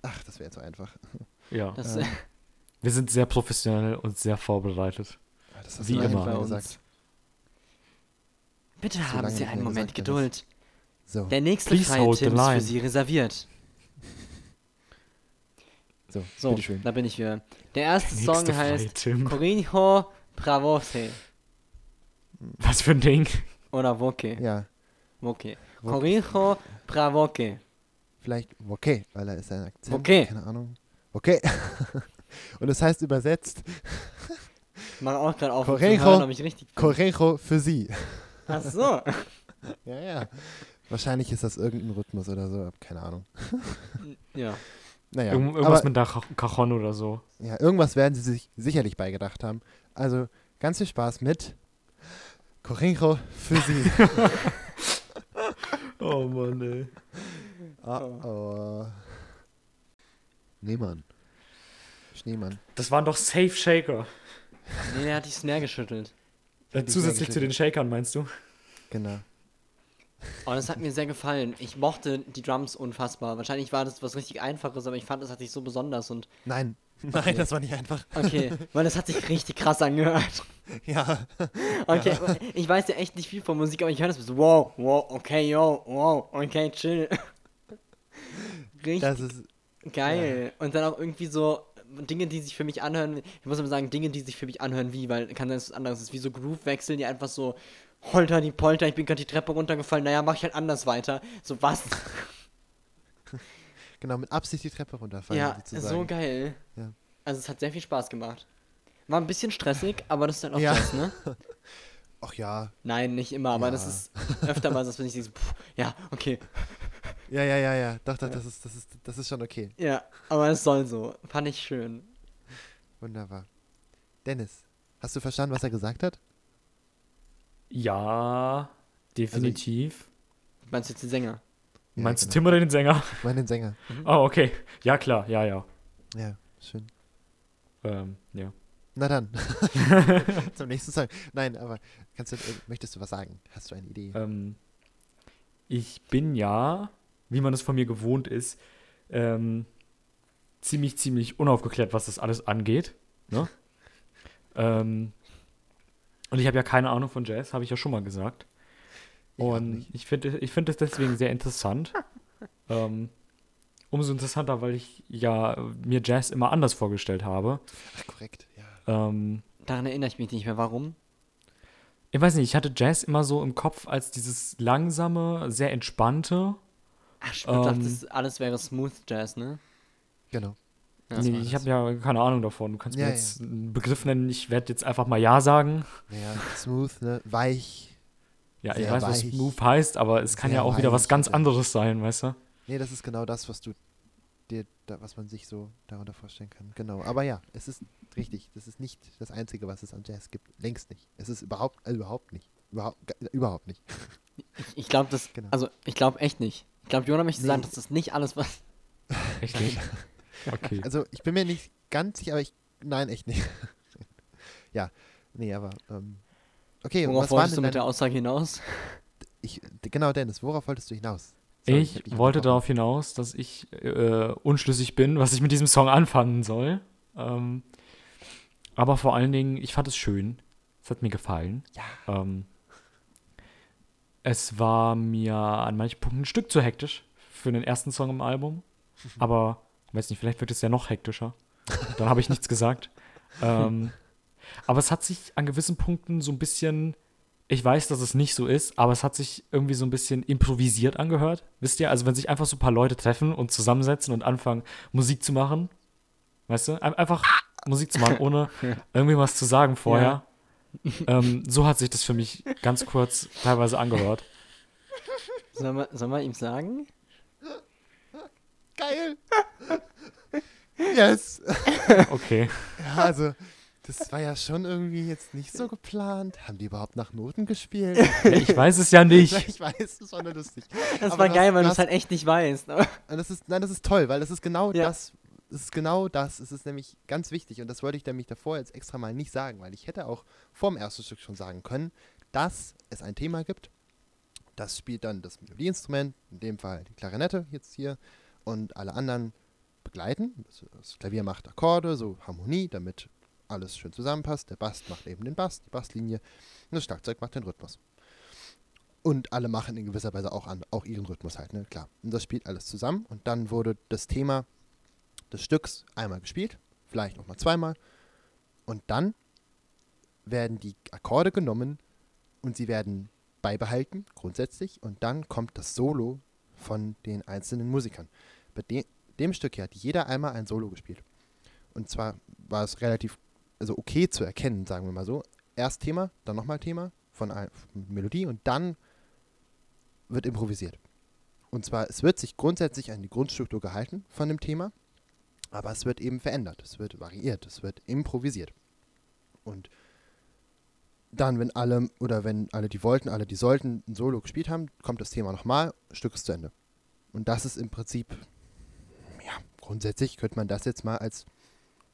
ach, das wäre jetzt so einfach.
Ja.
Das
ähm,
Wir sind sehr professionell und sehr vorbereitet.
Ah, Das hast
Wie
du
immer.
bei
gesagt.
Bitte haben Sie einen Moment. Geduld.
So,
Der nächste
Please
freie Tim ist für
line.
Sie reserviert.
so,
So,
bitteschön.
da bin ich wieder. Der erste
Der
Song heißt
Tim.
Corinho Pravose.
Was für ein Ding.
Oder Voke.
Ja,
Voke.
Voke.
Corinho Pravoke.
vielleicht okay, weil er ist ein Akzent.
Okay.
Keine Ahnung. Okay. und das heißt übersetzt
Ich mache auch gerade auf,
Corinho.
hören, ob ich richtig.
Correjo für sie.
Ach so.
Ja, ja. Wahrscheinlich ist das irgendein Rhythmus oder so, keine Ahnung.
ja.
Naja,
Irgend- Irgendwas
aber,
mit der Ca- Cajon oder so.
ja, irgendwas werden sie sich sicherlich beigedacht haben. Also ganz viel Spaß mit Correjo für sie.
Oh Mann, ey.
oh, oh. Schneemann. Schneemann.
Das waren doch Safe Shaker.
Nee, der hat die Snare geschüttelt.
Zusätzlich zu den Shakern, meinst du?
Genau.
Oh, das hat mir sehr gefallen. Ich mochte die Drums unfassbar. Wahrscheinlich war das was richtig Einfaches, aber ich fand, das hat sich so besonders und.
Nein. Nein, das war nicht einfach.
Okay, weil das hat sich richtig krass angehört.
Ja.
Okay, ich weiß ja echt nicht viel von Musik, aber ich höre das so, wow, wow, okay, yo, wow, okay, chill. Richtig
Das ist.
geil. Und dann auch irgendwie so Dinge, die sich für mich anhören, ich muss aber sagen, Dinge, die sich für mich anhören wie, weil kann sein, dass es anderes ist, wie so Groove-Wechsel, die einfach so, holter die Polter, ich bin gerade die Treppe runtergefallen, naja, mach ich halt anders weiter. So, was?
Genau, mit Absicht die Treppe runterfallen.
ja,
sozusagen.
so geil.
Ja.
Also es hat sehr viel Spaß gemacht. War ein bisschen stressig, aber das ist dann auch
Ja.
das, ne?
Ach ja.
Nein, nicht immer, aber das
Ja.
ist öfter mal, so, dass wenn ich so, pff, ja, okay.
Ja, ja, ja, ja. Doch, doch, das ist, das ist, das ist schon okay.
Ja, aber es soll so. Fand ich schön.
Wunderbar. Dennis, hast du verstanden, was er gesagt hat?
Ja, definitiv.
Meinst du jetzt den Sänger?
Ja,
Meinst du
genau.
Tim oder den Sänger?
Ich meine den Sänger.
Oh, okay. Ja, klar, ja, ja.
Ja, schön.
Ähm, ja.
Na dann. Zum nächsten Song. Nein, aber kannst du, äh, möchtest du was sagen? Hast du eine Idee?
Ähm, ich bin ja, wie man es von mir gewohnt ist, ähm, ziemlich, ziemlich unaufgeklärt, was das alles angeht. Ne? ähm, und ich habe ja keine Ahnung von Jazz, habe ich ja schon mal gesagt. Und ich finde ich find es deswegen sehr interessant. ähm, umso interessanter, weil ich ja mir Jazz immer anders vorgestellt habe.
Ach, korrekt, ja.
Ähm,
Daran erinnere ich mich nicht mehr. Warum?
ich weiß nicht, ich hatte Jazz immer so im Kopf als dieses langsame, sehr entspannte.
Ach, ich dachte,
Ähm.
das alles wäre Smooth Jazz, ne?
Genau.
Ja.
Nee, ich habe ja keine Ahnung davon. Du kannst
Ja,
mir
ja.
jetzt einen Begriff nennen. Ich werde jetzt einfach mal Ja sagen.
Naja, smooth, ne? Weich.
Ja, ich weiß, was
weich.
Smooth heißt, aber es kann
Sehr
ja auch wieder was ganz anderes sein, weißt du?
Nee, das ist genau das, was du dir, da, was man sich so darunter vorstellen kann. Genau. Aber ja, es ist richtig. Das ist nicht das Einzige, was es an Jazz gibt. Längst nicht. Es ist überhaupt, also überhaupt nicht. Überhaupt, überhaupt nicht.
Ich, ich glaube das,
Genau.
also ich glaube echt nicht. Ich glaube, Jonah möchte
Nee.
sagen, dass das nicht alles was.
Echt nicht? Okay.
Also ich bin mir nicht ganz sicher, aber ich. Nein, echt nicht. ja. Nee, aber. Ähm, okay,
Worauf
was
wolltest du mit der Aussage hinaus?
ich, Genau, Dennis, worauf wolltest du hinaus? Sorry,
Ich
dich
wollte darauf hinaus, dass ich äh, unschlüssig bin, was ich mit diesem Song anfangen soll. Ähm, aber vor allen Dingen, ich fand es schön. Es hat mir gefallen.
Ja.
Ähm, es war mir an manchen Punkten ein Stück zu hektisch für den ersten Song im Album. Aber, weiß nicht, vielleicht wird es ja noch hektischer. Dann habe ich nichts gesagt. Ähm, aber es hat sich an gewissen Punkten so ein bisschen, ich weiß, dass es nicht so ist, aber es hat sich irgendwie so ein bisschen improvisiert angehört. Wisst ihr, also wenn sich einfach so ein paar Leute treffen und zusammensetzen und anfangen, Musik zu machen, weißt du, Ein- einfach Musik zu machen, ohne irgendwie was zu sagen vorher. Ähm, so hat sich das für mich ganz kurz teilweise angehört.
Sollen wir, sollen wir ihm sagen?
Geil! yes!
Okay.
Ja, also, das war ja schon irgendwie jetzt nicht so geplant. Haben die überhaupt nach Noten gespielt?
Ich weiß es ja nicht.
Ich weiß, das war nur lustig.
Das
Aber
war geil,
hast-
weil
du
es halt echt nicht weißt. Aber
Und das ist, nein, das ist toll, weil das ist genau
Ja.
das. Es ist genau das. Es ist nämlich ganz wichtig und das wollte ich nämlich davor jetzt extra mal nicht sagen, weil ich hätte auch vorm ersten Stück schon sagen können, dass es ein Thema gibt. Das spielt dann das Melodieinstrument, in dem Fall die Klarinette jetzt hier und alle anderen begleiten. Das, Klavier macht Akkorde, so Harmonie, damit alles schön zusammenpasst. Der Bass macht eben den Bass, die Basslinie und das Schlagzeug macht den Rhythmus. Und alle machen in gewisser Weise auch, an, auch ihren Rhythmus halt, ne? Klar. Und das spielt alles zusammen. Und dann wurde das Thema des Stücks einmal gespielt, vielleicht auch mal zweimal. Und dann werden die Akkorde genommen und sie werden beibehalten, grundsätzlich. Und dann kommt das Solo von den einzelnen Musikern. Bei de dem Stück hier hat jeder einmal ein Solo gespielt. Und zwar war es relativ, also okay zu erkennen, sagen wir mal so. Erst Thema, dann nochmal Thema von einer Melodie und dann wird improvisiert. Und zwar, es wird sich grundsätzlich an die Grundstruktur gehalten von dem Thema, aber es wird eben verändert, es wird variiert, es wird improvisiert. Und dann, wenn alle, oder wenn alle, die wollten, alle, die sollten, ein Solo gespielt haben, kommt das Thema nochmal, Stück ist zu Ende. Und das ist im Prinzip, ja, grundsätzlich könnte man das jetzt mal als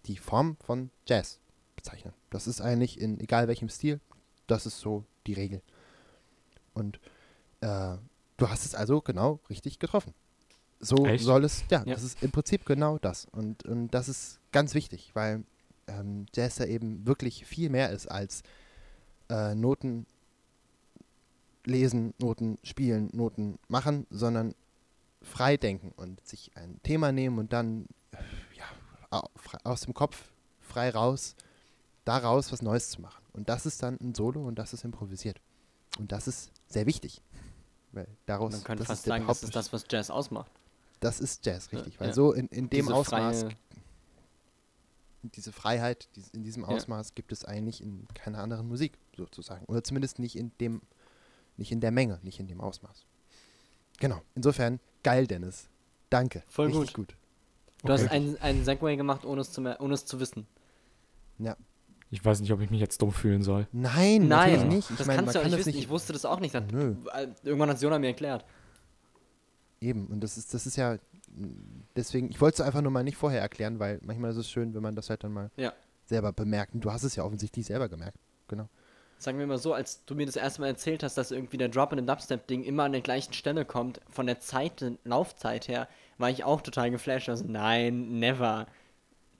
die Form von Jazz bezeichnen. Das ist eigentlich in egal welchem Stil, das ist so die Regel. Und äh, du hast es also genau richtig getroffen. So
Echt?
soll es, ja,
Ja.
das ist im Prinzip genau das. Und, und das ist ganz wichtig, weil ähm, Jazz ja eben wirklich viel mehr ist als äh, Noten lesen, Noten spielen, Noten machen, sondern frei denken und sich ein Thema nehmen und dann ja, aus dem Kopf frei raus, daraus was Neues zu machen. Und das ist dann ein Solo und das ist improvisiert. Und das ist sehr wichtig. Weil daraus,
man könnte
das
fast sagen, das ist das, was Jazz ausmacht.
Das ist Jazz, richtig. Weil
ja.
so in, in dem
Diese
Ausmaß,
freie-
diese Freiheit, dies- in diesem
Ja.
Ausmaß gibt es eigentlich in keiner anderen Musik. sozusagen. Oder zumindest nicht in dem, nicht in der Menge, nicht in dem Ausmaß. Genau. Insofern, geil, Dennis. Danke.
Voll
Richtig gut.
Du hast einen, einen Segway gemacht, ohne es, zu, ohne es zu wissen.
Ja.
Ich weiß nicht, ob ich mich jetzt dumm fühlen soll.
Nein,
Nein,
natürlich nicht. Ich
das
meine,
kannst
man
du auch
kann
nicht wissen. Ich wusste das auch nicht. Das,
Nö.
äh, Irgendwann hat Jona mir erklärt.
Eben, und das ist, das ist ja, deswegen, ich wollte es einfach nur mal nicht vorher erklären, weil manchmal ist es schön, wenn man das halt dann mal
Ja.
selber bemerkt. Und du hast es ja offensichtlich selber gemerkt. Genau.
Sagen wir mal so, als du mir das erste Mal erzählt hast, dass irgendwie der Drop in dem Dubstep-Ding immer an der gleichen Stelle kommt, von der Zeit, Laufzeit her, war ich auch total geflasht. Also, nein, never.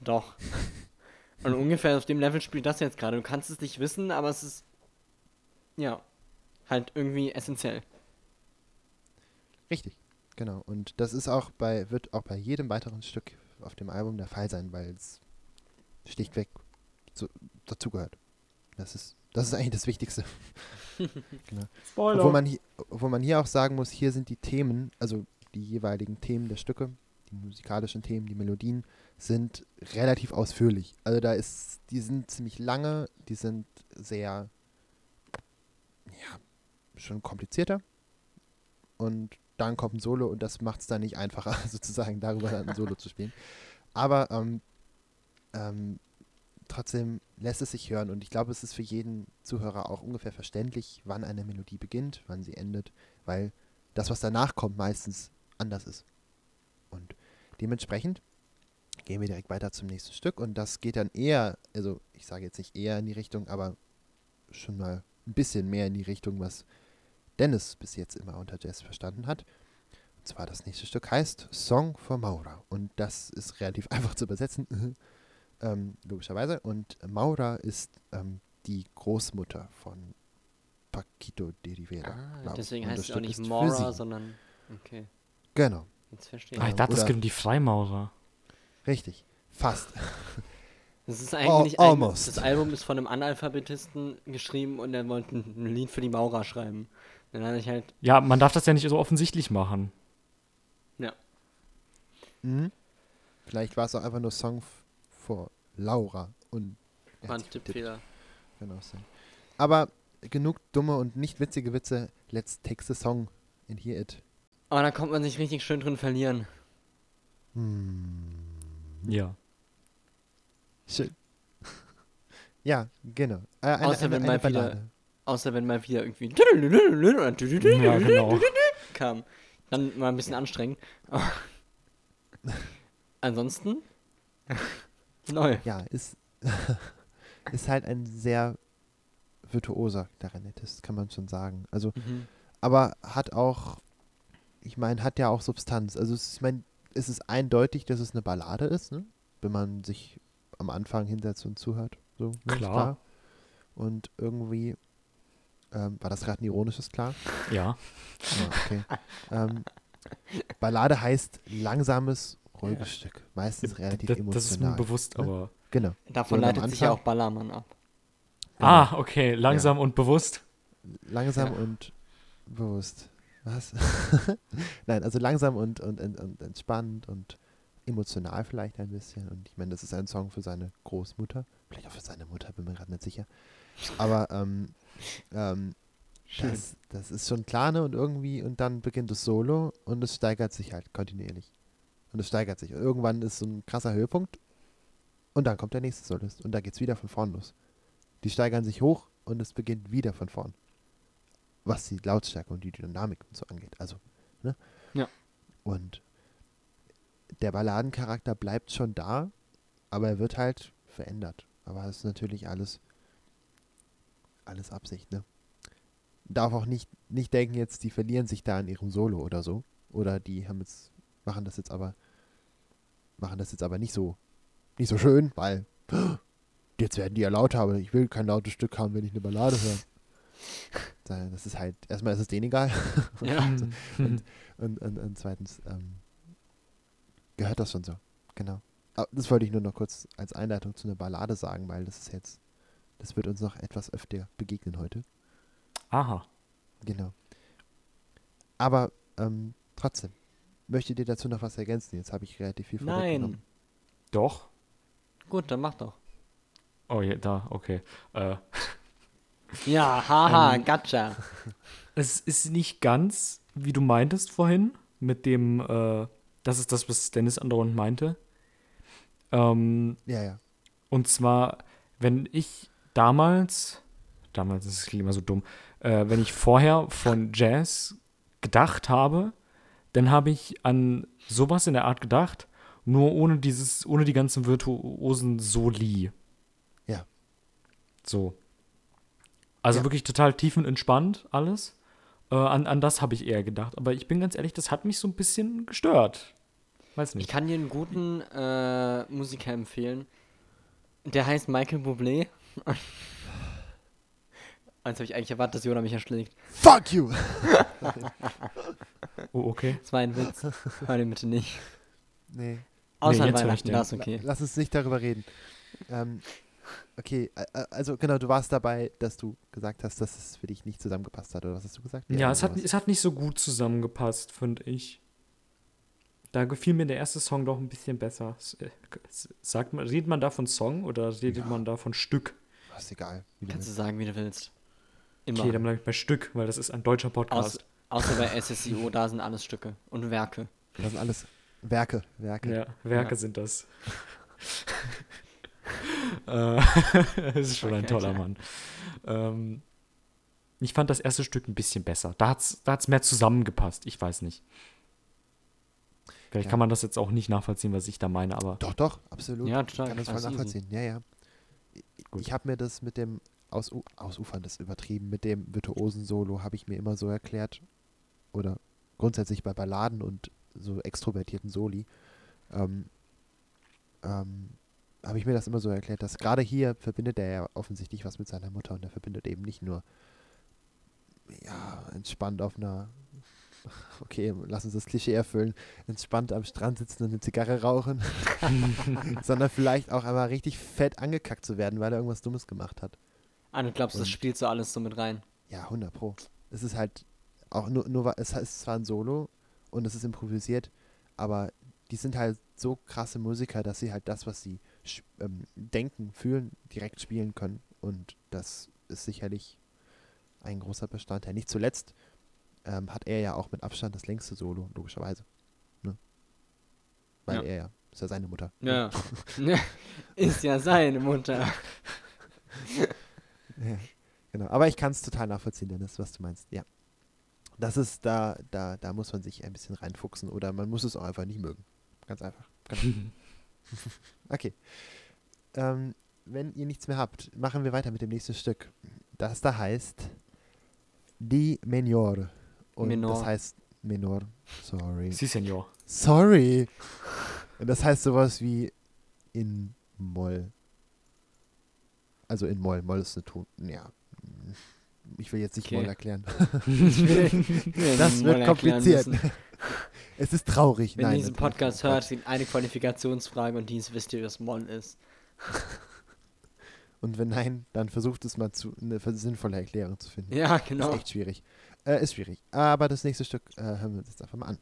Doch. Und ungefähr auf dem Level spielt das jetzt gerade. Du kannst es nicht wissen, aber es ist. Ja. Halt irgendwie essentiell.
Richtig, genau. Und das ist auch bei, wird auch bei jedem weiteren Stück auf dem Album der Fall sein, weil es schlichtweg so, dazugehört. Das ist, das ist eigentlich das Wichtigste. genau.
Spoiler.
Obwohl man, obwohl man hier auch sagen muss, hier sind die Themen, also die jeweiligen Themen der Stücke, die musikalischen Themen, die Melodien, sind relativ ausführlich. Also da ist, die sind ziemlich lange, die sind sehr, ja, schon komplizierter. Und dann kommt ein Solo und das macht es dann nicht einfacher, sozusagen darüber dann ein Solo zu spielen. Aber ähm, ähm, trotzdem lässt es sich hören und ich glaube, es ist für jeden Zuhörer auch ungefähr verständlich, wann eine Melodie beginnt, wann sie endet, weil das, was danach kommt, meistens anders ist. Und dementsprechend gehen wir direkt weiter zum nächsten Stück und das geht dann eher, also ich sage jetzt nicht eher in die Richtung, aber schon mal ein bisschen mehr in die Richtung, was Dennis bis jetzt immer unter Jazz verstanden hat. Und zwar das nächste Stück heißt Song for Maura und das ist relativ einfach zu übersetzen, ähm, logischerweise. Und Maura ist ähm, die Großmutter von Paquito de Rivera. ich.
Deswegen heißt es auch nicht
sie.
sondern. Okay,
Genau,
jetzt verstehe
Ah,
ich.
ich dachte, es geht um die Freimaurer.
richtig. Fast.
Das ist eigentlich
Al-
das Album ist von einem Analphabetisten geschrieben und er wollte ein ein Lied für die Maurer schreiben. Dann hatte ich halt,
Ja, man darf das ja nicht so offensichtlich machen.
ja,
Mhm. Vielleicht war es auch einfach nur Song for Laura und
war
hat
ein. Tippfehler.
Kann auch sein. Aber genug dumme und nicht witzige Witze. Let's take the song and hear it.
Aber da kommt man sich richtig schön drin verlieren.
Ja.
Schön. ja, genau. Äh, eine,
Außer
eine,
wenn
eine
mal wieder-
Ballade.
Außer wenn mal wieder irgendwie
Ja, genau.
kam. Dann mal ein bisschen anstrengend. Ansonsten neu.
Ja, ist, ist halt ein sehr virtuoser Klarinettist, kann man schon sagen. Also,
Mhm.
aber hat auch, ich meine, hat ja auch Substanz. Also, ist, ich meine, es ist eindeutig, dass es eine Ballade ist, ne? wenn man sich am Anfang hinsetzt und zuhört. So, ist
Klar.
Und irgendwie, ähm, war das gerade ein ironisches Klar?
Ja.
Ah, okay. ähm, Ballade heißt langsames, ruhiges Stück. Meistens relativ
Das,
emotional.
das ist mir bewusst,
ne?
aber.
Genau.
Davon
So,
leitet sich ja auch Ballermann ab.
Ah, okay. Langsam und bewusst.
Langsam
Ja.
und bewusst. Was? Nein, also langsam und, und, und, und entspannt und emotional vielleicht ein bisschen. Und ich meine, das ist ein Song für seine Großmutter. Vielleicht auch für seine Mutter, bin mir gerade nicht sicher. Aber ähm, ähm, das, das ist schon klar, ne? Und irgendwie, und dann beginnt das Solo und es steigert sich halt kontinuierlich. Und es steigert sich. Und irgendwann ist so ein krasser Höhepunkt und dann kommt der nächste Solist und da geht's wieder von vorn los. Die steigern sich hoch und es beginnt wieder von vorn. Was die Lautstärke und die Dynamik und so angeht. Also, ne?
Ja.
Und der Balladencharakter bleibt schon da, aber er wird halt verändert. Aber das ist natürlich alles, alles Absicht, ne? Darf auch nicht, nicht denken jetzt, die verlieren sich da in ihrem Solo oder so. Oder die haben jetzt, machen das jetzt aber, machen das jetzt aber nicht so, nicht so schön, weil jetzt werden die ja lauter, aber ich will kein lautes Stück haben, wenn ich eine Ballade höre. Da- Das ist halt, erstmal ist es denen egal.
Ja.
Hm.
und, und, und, und zweitens ähm, gehört das schon so. Genau. Aber das wollte ich nur noch kurz als Einleitung zu einer Ballade sagen, weil das ist jetzt, das wird uns noch etwas öfter begegnen heute.
Aha.
Genau. Aber ähm, trotzdem, möchtet ihr dazu noch was ergänzen? Jetzt habe ich relativ viel
Nein.
Doch.
Gut, dann mach doch.
Oh ja, da, okay. Äh,
Ja, haha, gotcha.
Es ist nicht ganz, wie du meintest vorhin, mit dem, äh, das ist das, was Dennis andauernd meinte. Ähm,
Ja, ja.
und zwar, wenn ich damals, damals ist es immer so dumm, äh, wenn ich vorher von Jazz gedacht habe, dann habe ich an sowas in der Art gedacht, nur ohne dieses, ohne die ganzen virtuosen Soli.
Ja.
So. Also
Ja.
wirklich total tiefenentspannt alles. Äh, an, an das habe ich eher gedacht. Aber ich bin ganz ehrlich, das hat mich so ein bisschen gestört. Weiß
Ich
nicht.
kann dir einen guten äh, Musiker empfehlen. Der heißt Michael Bublé. Als habe ich eigentlich erwartet, dass Jona mich erschlägt.
Fuck you!
Oh, okay.
Das war ein Witz. Hör den bitte nicht.
Nee.
Außer
Nee,
Weihnachten, ist okay.
Lass uns nicht darüber reden. Ähm, okay, äh, äh, also genau, du warst dabei, dass du gesagt hast, dass es für dich nicht zusammengepasst hat, oder was hast du gesagt?
Ja, es hat, es hat nicht so gut zusammengepasst, finde ich. Da gefiel mir der erste Song doch ein bisschen besser. Äh, Sagt man, redet man da von Song oder redet
Ja.
man da von Stück?
Ist egal. Wie du
Kannst du sagen, wie du willst. Immer.
Okay, dann bleibe ich bei Stück, weil das ist ein deutscher
Aus,
Podcast.
außer bei SSIO, da sind alles Stücke und Werke.
Das sind alles Werke, Werke.
Ja, Werke
Ja.
sind das. Äh, das ist schon ein
Okay,
toller
okay.
Mann. Ähm, ich fand das erste Stück ein bisschen besser. Da hat es da hat's mehr zusammengepasst. Ich weiß nicht. Vielleicht
Ja.
kann man das jetzt auch nicht nachvollziehen, was ich da meine, aber
Doch, doch, absolut.
Ja, total.
kann das voll
easy.
nachvollziehen. Ja, ja.
Gut.
Ich habe mir das mit dem Ausu Ausufern, ist übertrieben, mit dem virtuosen Solo habe ich mir immer so erklärt, oder grundsätzlich bei Balladen und so extrovertierten Soli, ähm, ähm, habe ich mir das immer so erklärt, dass gerade hier verbindet er ja offensichtlich was mit seiner Mutter und er verbindet eben nicht nur ja, entspannt auf einer okay, lass uns das Klischee erfüllen, entspannt am Strand sitzen und eine Zigarre rauchen, sondern vielleicht auch einmal richtig fett angekackt zu werden, weil er irgendwas Dummes gemacht hat.
Ah, du glaubst, das
Und-
spielt so alles so mit rein.
Ja, 100 Pro. Es ist halt auch nur, nur es ist zwar ein Solo und es ist improvisiert, aber die sind halt so krasse Musiker, dass sie halt das, was sie ähm, denken, fühlen, direkt spielen können. Und das ist sicherlich ein großer Bestandteil. Nicht zuletzt ähm, hat er ja auch mit Abstand das längste Solo, logischerweise. Ne? Weil
Ja.
er ja, ist ja seine Mutter.
Ja. Ist ja seine Mutter.
Ja, genau. Aber ich kann es total nachvollziehen, Dennis, was du meinst. Ja. Das ist, da, da, da muss man sich ein bisschen reinfuchsen oder man muss es auch einfach nicht mögen. Ganz einfach. Ganz okay. Ähm, wenn ihr nichts mehr habt, machen wir weiter mit dem nächsten Stück. Das da heißt Di Menor. Und
Menor.
das heißt Menor. Sorry.
Sie, Senor.
Sorry. Und das heißt sowas wie in Moll. Also in Moll. Moll ist eine Ton. Ja. Ich will jetzt nicht
Okay.
Moll erklären.
das
Das wird kompliziert. Es ist traurig.
Wenn
Nein,
ihr diesen Podcast hört, gibt eine Qualifikationsfrage und die ist, wisst ihr, was Moll ist.
Und wenn nein, dann versucht es mal zu, eine sinnvolle Erklärung zu finden.
Ja,
Ist
genau.
echt schwierig. Äh, ist schwierig. Aber das nächste Stück äh, hören wir uns jetzt einfach mal an.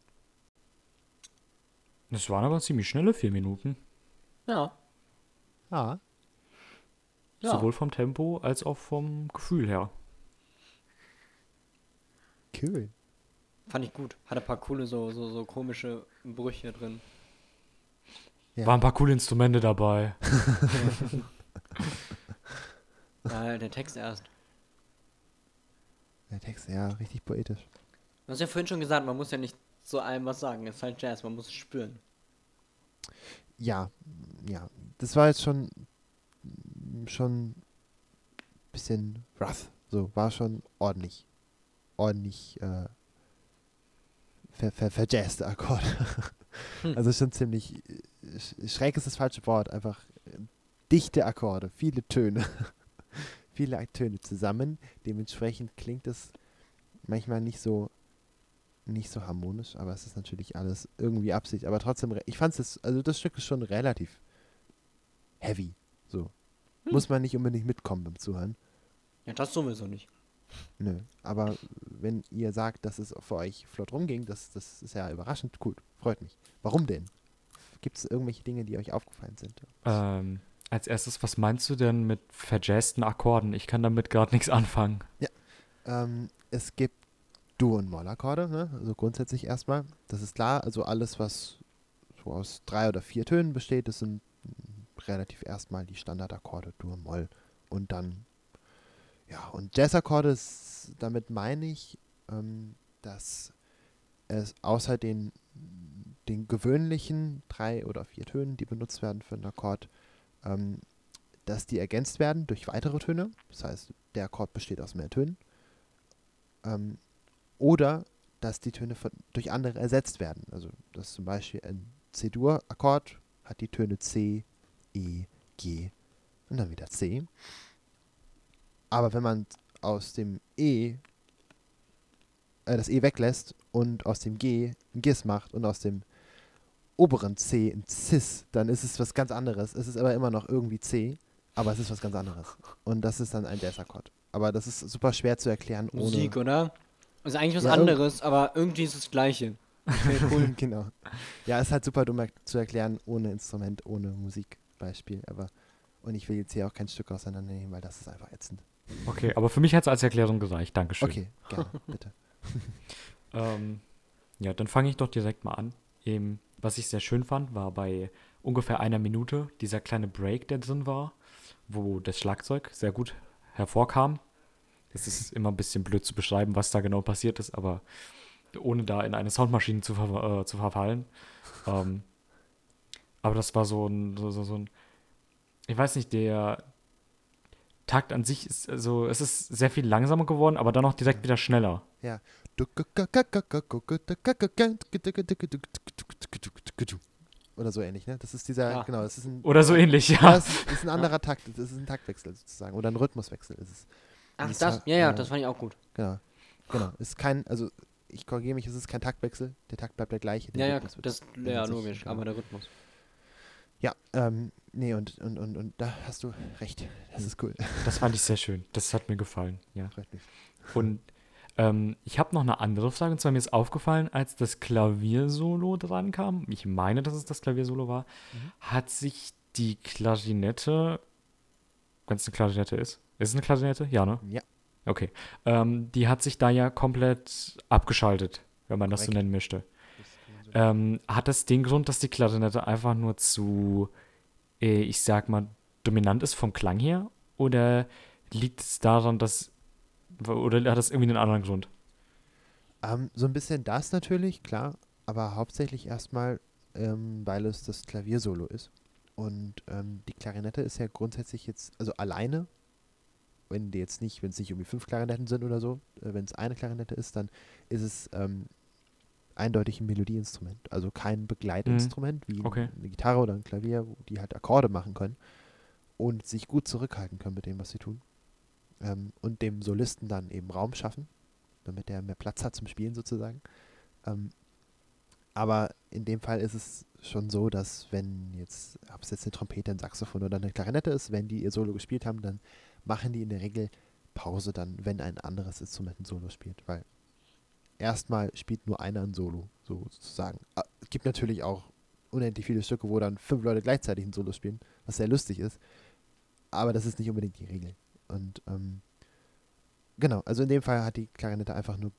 Das waren aber ziemlich schnelle vier Minuten.
Ja. Ja.
Sowohl vom Tempo als auch vom Gefühl her.
cool.
Fand ich gut. Hat ein paar coole, so, so, so komische Brüche drin.
Ja.
Waren ein paar coole Instrumente dabei.
Ja, der Text erst.
Der Text, ja, richtig poetisch.
Du hast ja vorhin schon gesagt, man muss ja nicht zu allem was sagen. Es ist halt Jazz, man muss es spüren.
Ja, ja. Das war jetzt schon schon ein bisschen rough. So, war schon ordentlich. Ordentlich äh, ver, ver, verjazzte Akkorde.
Hm.
Also schon ziemlich äh, sch- schräg ist das falsche Wort, einfach äh, dichte Akkorde, viele Töne. Viele Töne zusammen. Dementsprechend klingt es manchmal nicht so nicht so harmonisch, aber es ist natürlich alles irgendwie Absicht. Aber trotzdem, re- ich fand es, also das Stück ist schon relativ heavy. So. Muss man nicht unbedingt mitkommen beim Zuhören.
Ja, das sowieso nicht.
Nö. Aber wenn ihr sagt, dass es für euch flott rumging, das, das ist ja überraschend gut. Freut mich. Warum denn? Gibt es irgendwelche Dinge, die euch aufgefallen sind?
Ähm, als erstes, was meinst du denn mit verjazzten Akkorden? Ich kann damit gerade nichts anfangen.
Ähm, es gibt Dur- und Mollakkorde, ne? also grundsätzlich erstmal. Das ist klar, also alles, was so aus drei oder vier Tönen besteht, das sind relativ erstmal die Standardakkorde Dur, Moll und dann, ja, und Jazzakkorde, damit meine ich, ähm, dass es außer den, den gewöhnlichen drei oder vier Tönen, die benutzt werden für einen Akkord, ähm, dass die ergänzt werden durch weitere Töne. Das heißt, der Akkord besteht aus mehr Tönen. Ähm, oder dass die Töne von, durch andere ersetzt werden. Also, dass zum Beispiel ein C-Dur-Akkord hat die Töne C, E, G und dann wieder C. Aber wenn man aus dem E äh, das E weglässt und aus dem G ein Gis macht und aus dem oberen C ein Cis, dann ist es was ganz anderes. Es ist aber immer noch irgendwie C, aber es ist was ganz anderes. Und das ist dann ein Jazz-Akkord. Aber das ist super schwer zu erklären ohne.
Musik, oder? Ist eigentlich was
Ja,
anderes, aber irgendwie ist es das Gleiche. Cool.
genau. Ja, ist halt super dumm zu erklären ohne Instrument, ohne Musikbeispiel. Aber und ich will jetzt hier auch kein Stück auseinandernehmen, weil das ist einfach ätzend.
Okay, aber für mich hat es als Erklärung gereicht. Dankeschön.
Okay, gerne, bitte.
Ähm, ja, dann fange ich doch direkt mal an. Eben, was ich sehr schön fand, war bei ungefähr einer Minute dieser kleine Break, der drin war, wo das Schlagzeug sehr gut hervorkam. Es ist immer ein bisschen blöd zu beschreiben, was da genau passiert ist, aber ohne da in eine Soundmaschine zu, ver äh, zu verfallen. Ähm, aber das war so ein, so, so, so ein, ich weiß nicht, der Takt an sich ist, also es ist sehr viel langsamer geworden, aber dann auch direkt wieder schneller.
Oder so ähnlich, ne? Das ist dieser,
Ja.
genau, das ist ein,
Oder so ähnlich,
ja, es ist, ist ein anderer Takt, das ist ein Taktwechsel sozusagen. Oder ein Rhythmuswechsel ist es.
Ach,
Das
das, ja, ja,
ja.
das fand ich auch gut.
Genau. Genau. Ist kein, also ich korrigiere mich, es ist kein Taktwechsel, der Takt bleibt der gleiche. der
Ja, ja,
Rhythmus
das, ja, logisch,
genau.
aber der Rhythmus.
Ja, ähm, nee, und, und, und, und da hast du recht. Das ist cool.
Das fand ich sehr schön. Das hat mir gefallen, ja.
Freut mich.
Und ähm, ich habe noch eine andere Frage. Und zwar mir ist aufgefallen, als das Klaviersolo dran kam, ich meine, dass es das Klaviersolo war, hat sich die Klarinette, wenn es eine Klarinette ist, ist es eine Klarinette? Ja, ne?
Ja.
Okay. Ähm, die hat sich da ja komplett abgeschaltet, wenn man das so
Korrekt.
nennen möchte. Ähm, hat das den Grund, dass die Klarinette einfach nur zu, äh, ich sag mal, dominant ist vom Klang her? Oder liegt es daran, dass, oder hat das irgendwie einen anderen Grund?
Ähm, so ein bisschen das natürlich, klar, aber hauptsächlich erstmal, ähm, weil es das Klaviersolo ist. Und ähm, die Klarinette ist ja grundsätzlich jetzt, also alleine, wenn die jetzt nicht, wenn es nicht irgendwie fünf Klarinetten sind oder so, äh, wenn es eine Klarinette ist, dann ist es ähm, eindeutig ein Melodieinstrument. Also kein Begleitinstrument wie
Okay.
eine Gitarre oder ein Klavier, wo die halt Akkorde machen können und sich gut zurückhalten können mit dem, was sie tun. Ähm, und dem Solisten dann eben Raum schaffen, damit er mehr Platz hat zum Spielen sozusagen. Ähm, aber in dem Fall ist es schon so, dass wenn jetzt, ob es jetzt eine Trompete, ein Saxophon oder eine Klarinette ist, wenn die ihr Solo gespielt haben, dann machen die in der Regel Pause dann, wenn ein anderes Instrument ein Solo spielt, weil erstmal spielt nur einer ein Solo, so sozusagen. Ah, Es gibt natürlich auch unendlich viele Stücke, wo dann fünf Leute gleichzeitig ein Solo spielen, was sehr lustig ist, aber das ist nicht unbedingt die Regel. Und ähm, genau, also in dem Fall hat die Klarinette einfach nur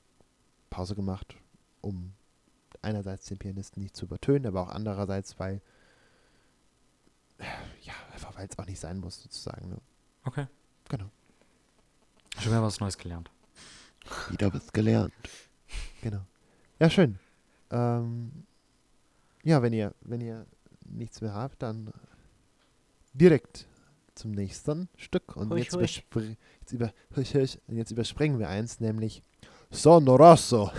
Pause gemacht, um einerseits den Pianisten nicht zu übertönen, aber auch andererseits, weil ja, einfach weil es auch nicht sein muss, sozusagen. Ne?
Okay.
Genau,
Schon wieder was Neues gelernt.
Wieder was gelernt.
genau. Ja, schön. Ähm, ja, wenn ihr, wenn ihr nichts mehr habt, dann direkt zum nächsten Stück. Und
Husch,
jetzt,
husch.
jetzt, über husch, jetzt überspringen wir eins, nämlich Sono Rosso.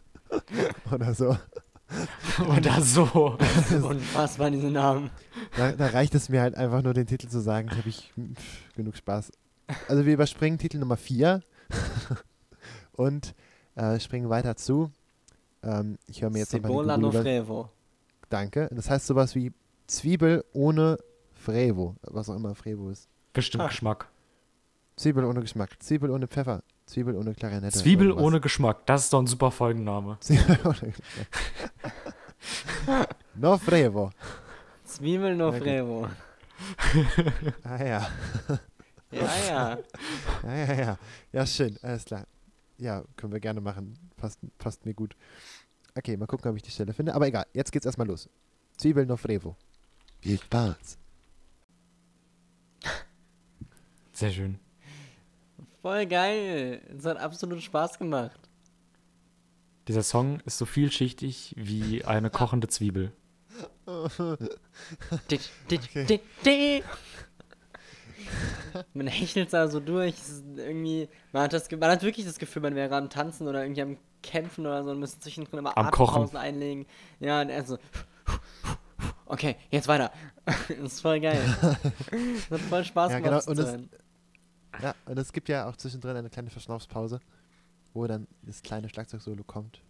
Oder so.
Oder so.
Und was waren diese Namen?
Da, da reicht es mir halt einfach nur den Titel zu sagen, habe ich pff, genug Spaß. Also wir überspringen Titel Nummer 4 und äh, springen weiter zu. Ähm, ich höre mir jetzt nochmal
Cebola
die
no
Google
frevo.
Danke. Das heißt sowas wie Zwiebel ohne Frevo. Was auch immer Frevo ist.
Bestimmt Geschmack.
Zwiebel ohne Geschmack. Zwiebel ohne Pfeffer. Zwiebel ohne Klarinette.
Zwiebel
irgendwas.
ohne Geschmack. Das ist doch ein super Folgenname.
Zwiebel ohne Geschmack. no Frevo.
Zwiebel no
Ja,
frevo.
Ah ja.
Ja, ja.
Ja, ja, ja. Ja, schön, alles klar. Ja, können wir gerne machen. Passt, passt mir gut. Okay, mal gucken, ob ich die Stelle finde. Aber egal, jetzt geht's erstmal los. Zwiebeln auf Revo.
Viel Spaß.
Sehr schön.
Voll geil. Es hat absolut Spaß gemacht.
Dieser Song ist so vielschichtig wie eine kochende Zwiebel.
Man hechelt da so durch. Irgendwie, man, hat das, man hat wirklich das Gefühl, man wäre am Tanzen oder irgendwie am Kämpfen oder so und müsste zwischendrin immer
Am Kochen.
Atempausen einlegen. Ja, und er so. Okay, jetzt weiter. das ist voll geil. Das hat voll Spaß
Ja,
gemacht
genau, und
zu
das-
hören.
Ja, und es gibt ja auch zwischendrin eine kleine Verschnaufspause, wo dann das kleine Schlagzeugsolo kommt.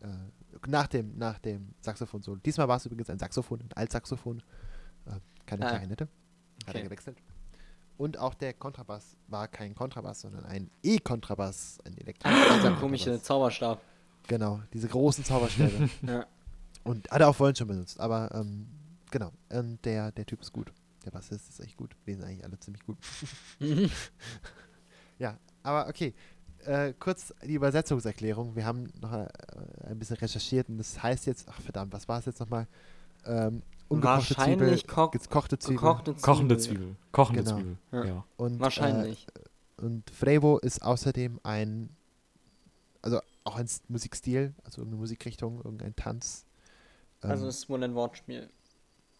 Äh, nach dem, nach dem Saxophon-Solo. Diesmal war es übrigens ein Saxophon, ein Altsaxophon. Äh, keine
Ah.
Klarinette. Hat er
Okay.
gewechselt. Und auch der Kontrabass war kein Kontrabass, sondern ein E-Kontrabass, ein elektrischer
Dieser komische. Zauberstab.
Genau, diese großen Zauberstäbe.
Ja.
Und hat er auch vorhin schon benutzt, aber ähm, genau, und der, der Typ ist gut. Der Bassist ist echt gut. Wir sind eigentlich alle ziemlich gut. ja, aber okay. Äh, kurz die Übersetzungserklärung. Wir haben noch äh, ein bisschen recherchiert und das heißt jetzt, ach verdammt, was war es jetzt nochmal? Ähm, ungekochte
Wahrscheinlich
Zwiebel,
koch-
gekochte Zwiebel.
Gekochte Zwiebel.
Kochende Zwiebel. Kochende
Genau.
Zwiebel.
Ja.
Ja.
Und,
Wahrscheinlich.
Äh, und Frevo ist außerdem ein, also auch ein Musikstil, also irgendeine Musikrichtung, irgendein Tanz. Ähm,
also es ist wohl ein Wortspiel.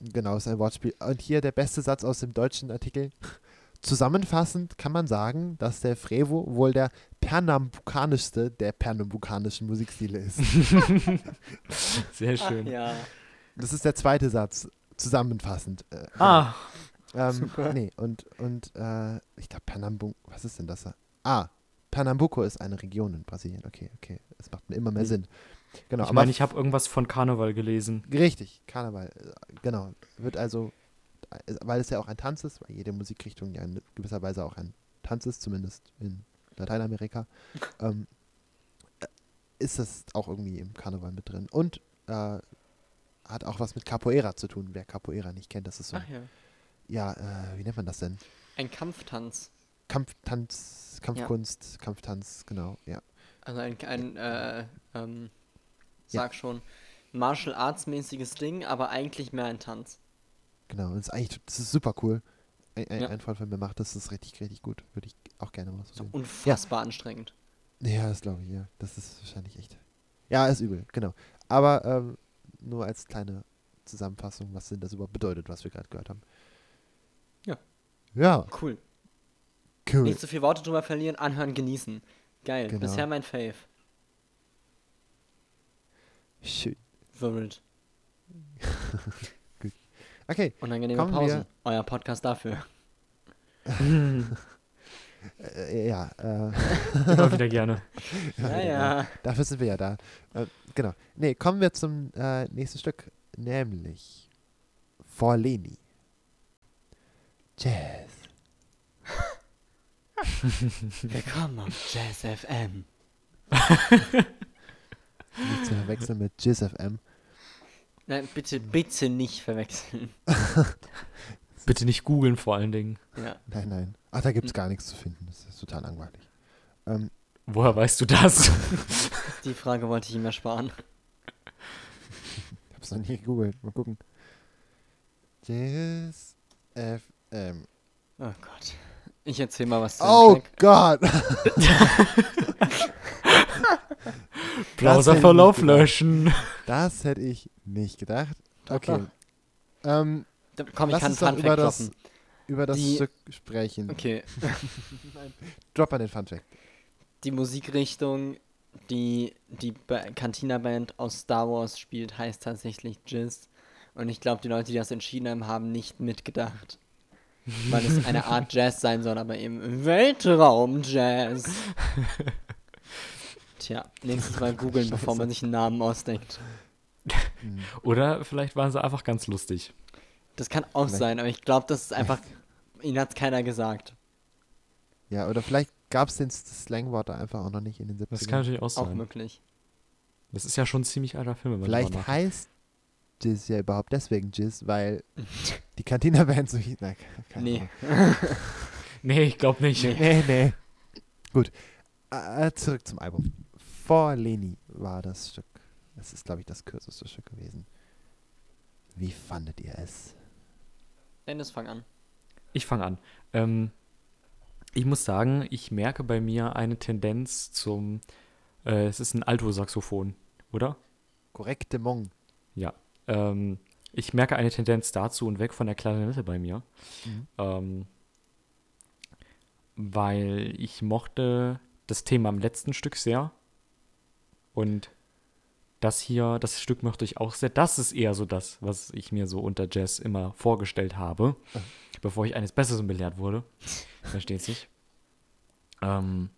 Genau, ist ein Wortspiel. Und hier der beste Satz aus dem deutschen Artikel. Zusammenfassend kann man sagen, dass der Frevo wohl der pernambukanischste der pernambukanischen Musikstile ist.
Sehr
Ach,
schön.
ja.
Das ist der zweite Satz. Zusammenfassend. Äh,
Ah,
ähm, nee, und, und äh, ich glaube Pernambuco, was ist denn das? da? Ah, Pernambuco ist eine Region in Brasilien. Okay, okay. Das macht mir immer mehr Sinn. Genau,
ich meine, ich habe irgendwas von Karneval gelesen.
Richtig, Karneval. äh, Genau. Wird also, äh, weil es ja auch ein Tanz ist, weil jede Musikrichtung ja in gewisser Weise auch ein Tanz ist, zumindest in Lateinamerika, ähm, äh, ist das auch irgendwie im Karneval mit drin. Und äh, hat auch was mit Capoeira zu tun. Wer Capoeira nicht kennt, das ist so,
Ach ja.
ja, äh, wie nennt man das denn?
Ein Kampftanz.
Kampftanz, Kampfkunst, Kampftanz, genau, ja.
Also ein, ein äh, ähm, sag schon, Martial Arts mäßiges Ding, aber eigentlich mehr ein Tanz.
Genau, und das ist eigentlich, das ist super cool. Ein, ein,
Ja.
ein Freund von mir macht das, das ist richtig, richtig gut. Würde ich auch gerne mal so sehen.
unfassbar anstrengend.
Ja, das glaube ich, ja. Das ist wahrscheinlich echt. Ja, ist übel, genau. Aber ähm, nur als kleine Zusammenfassung, was denn das überhaupt bedeutet, was wir gerade gehört haben.
Ja.
Ja,
Cool.
cool.
Nicht so viele Worte drüber verlieren, anhören, genießen. Geil.
Genau.
Bisher mein Fave.
Schön.
Wirbelt.
Okay,
Unangenehme
Kommen
Pausen.
wir-
Euer Podcast dafür.
äh, ja, äh,
Immer wieder gerne.
Ja, ja.
dafür sind wir ja da. Äh, genau. Nee, kommen wir zum äh, nächsten Stück, nämlich Forleni. Jazz.
Willkommen auf Jazz FM.
Nicht zu verwechseln mit Jizz FM.
Nein, bitte, bitte nicht verwechseln.
Bitte nicht googeln vor allen Dingen.
Ja.
Nein, nein. Ach, da gibt es gar nichts zu finden. Das ist total langweilig. Ähm,
Woher weißt du das?
Die Frage wollte ich ihm ersparen.
ich hab's noch nie gegoogelt. Mal gucken. Jazz FM.
Oh Gott. Ich erzähl mal was zu
Oh. Gott!
Browserverlauf löschen.
Das hätte ich nicht gedacht. Okay. Ähm,
Da- Komm, ich
lass
kann
uns doch
Funfact
über das,
droppen.
über das
Die-
Stück sprechen.
Okay.
Drop mal den Funfact.
Die Musikrichtung, die die Ba- Cantina-Band aus Star Wars spielt, heißt tatsächlich Jizz. Und ich glaube, die Leute, die das entschieden haben, haben nicht mitgedacht. Weil es eine Art Jazz sein soll, aber eben Weltraum-Jazz. Tja, nächstes Mal googeln, bevor man sich einen Namen ausdenkt.
Oder vielleicht waren sie einfach ganz lustig.
Das kann auch
Vielleicht-
sein, aber ich glaube, das ist einfach. Ihnen hat keiner gesagt.
Ja, oder vielleicht gab es den Slangwort da einfach auch noch nicht in den 70ern.
Das kann natürlich auch
Auch
sein.
möglich.
Das ist ja schon ein ziemlich alter Film,
Vielleicht heißt Jizz ja überhaupt deswegen Jizz, weil die Cantina Band so hieß. Na, keine
Nee.
Nee, ich glaube nicht.
Nee, nee. Gut. Äh, zurück zum Album. Vor Leni war das Stück. Das ist, glaube ich, das kürzeste Stück gewesen. Wie fandet ihr es?
Dennis, fang an.
Ich fange an. Ähm, ich muss sagen, ich merke bei mir eine Tendenz zum. Äh, es ist ein Alto-Saxophon, oder?
Korrekte Mong.
Ja. Ähm, ich merke eine Tendenz dazu und weg von der Klarinette bei mir.
Mhm.
Ähm, weil ich mochte das Thema im letzten Stück sehr. Und das hier, das Stück mochte ich auch sehr. Das ist eher so das, was ich mir so unter Jazz immer vorgestellt habe, bevor ich eines Besseren belehrt wurde. Versteht sich. Ähm,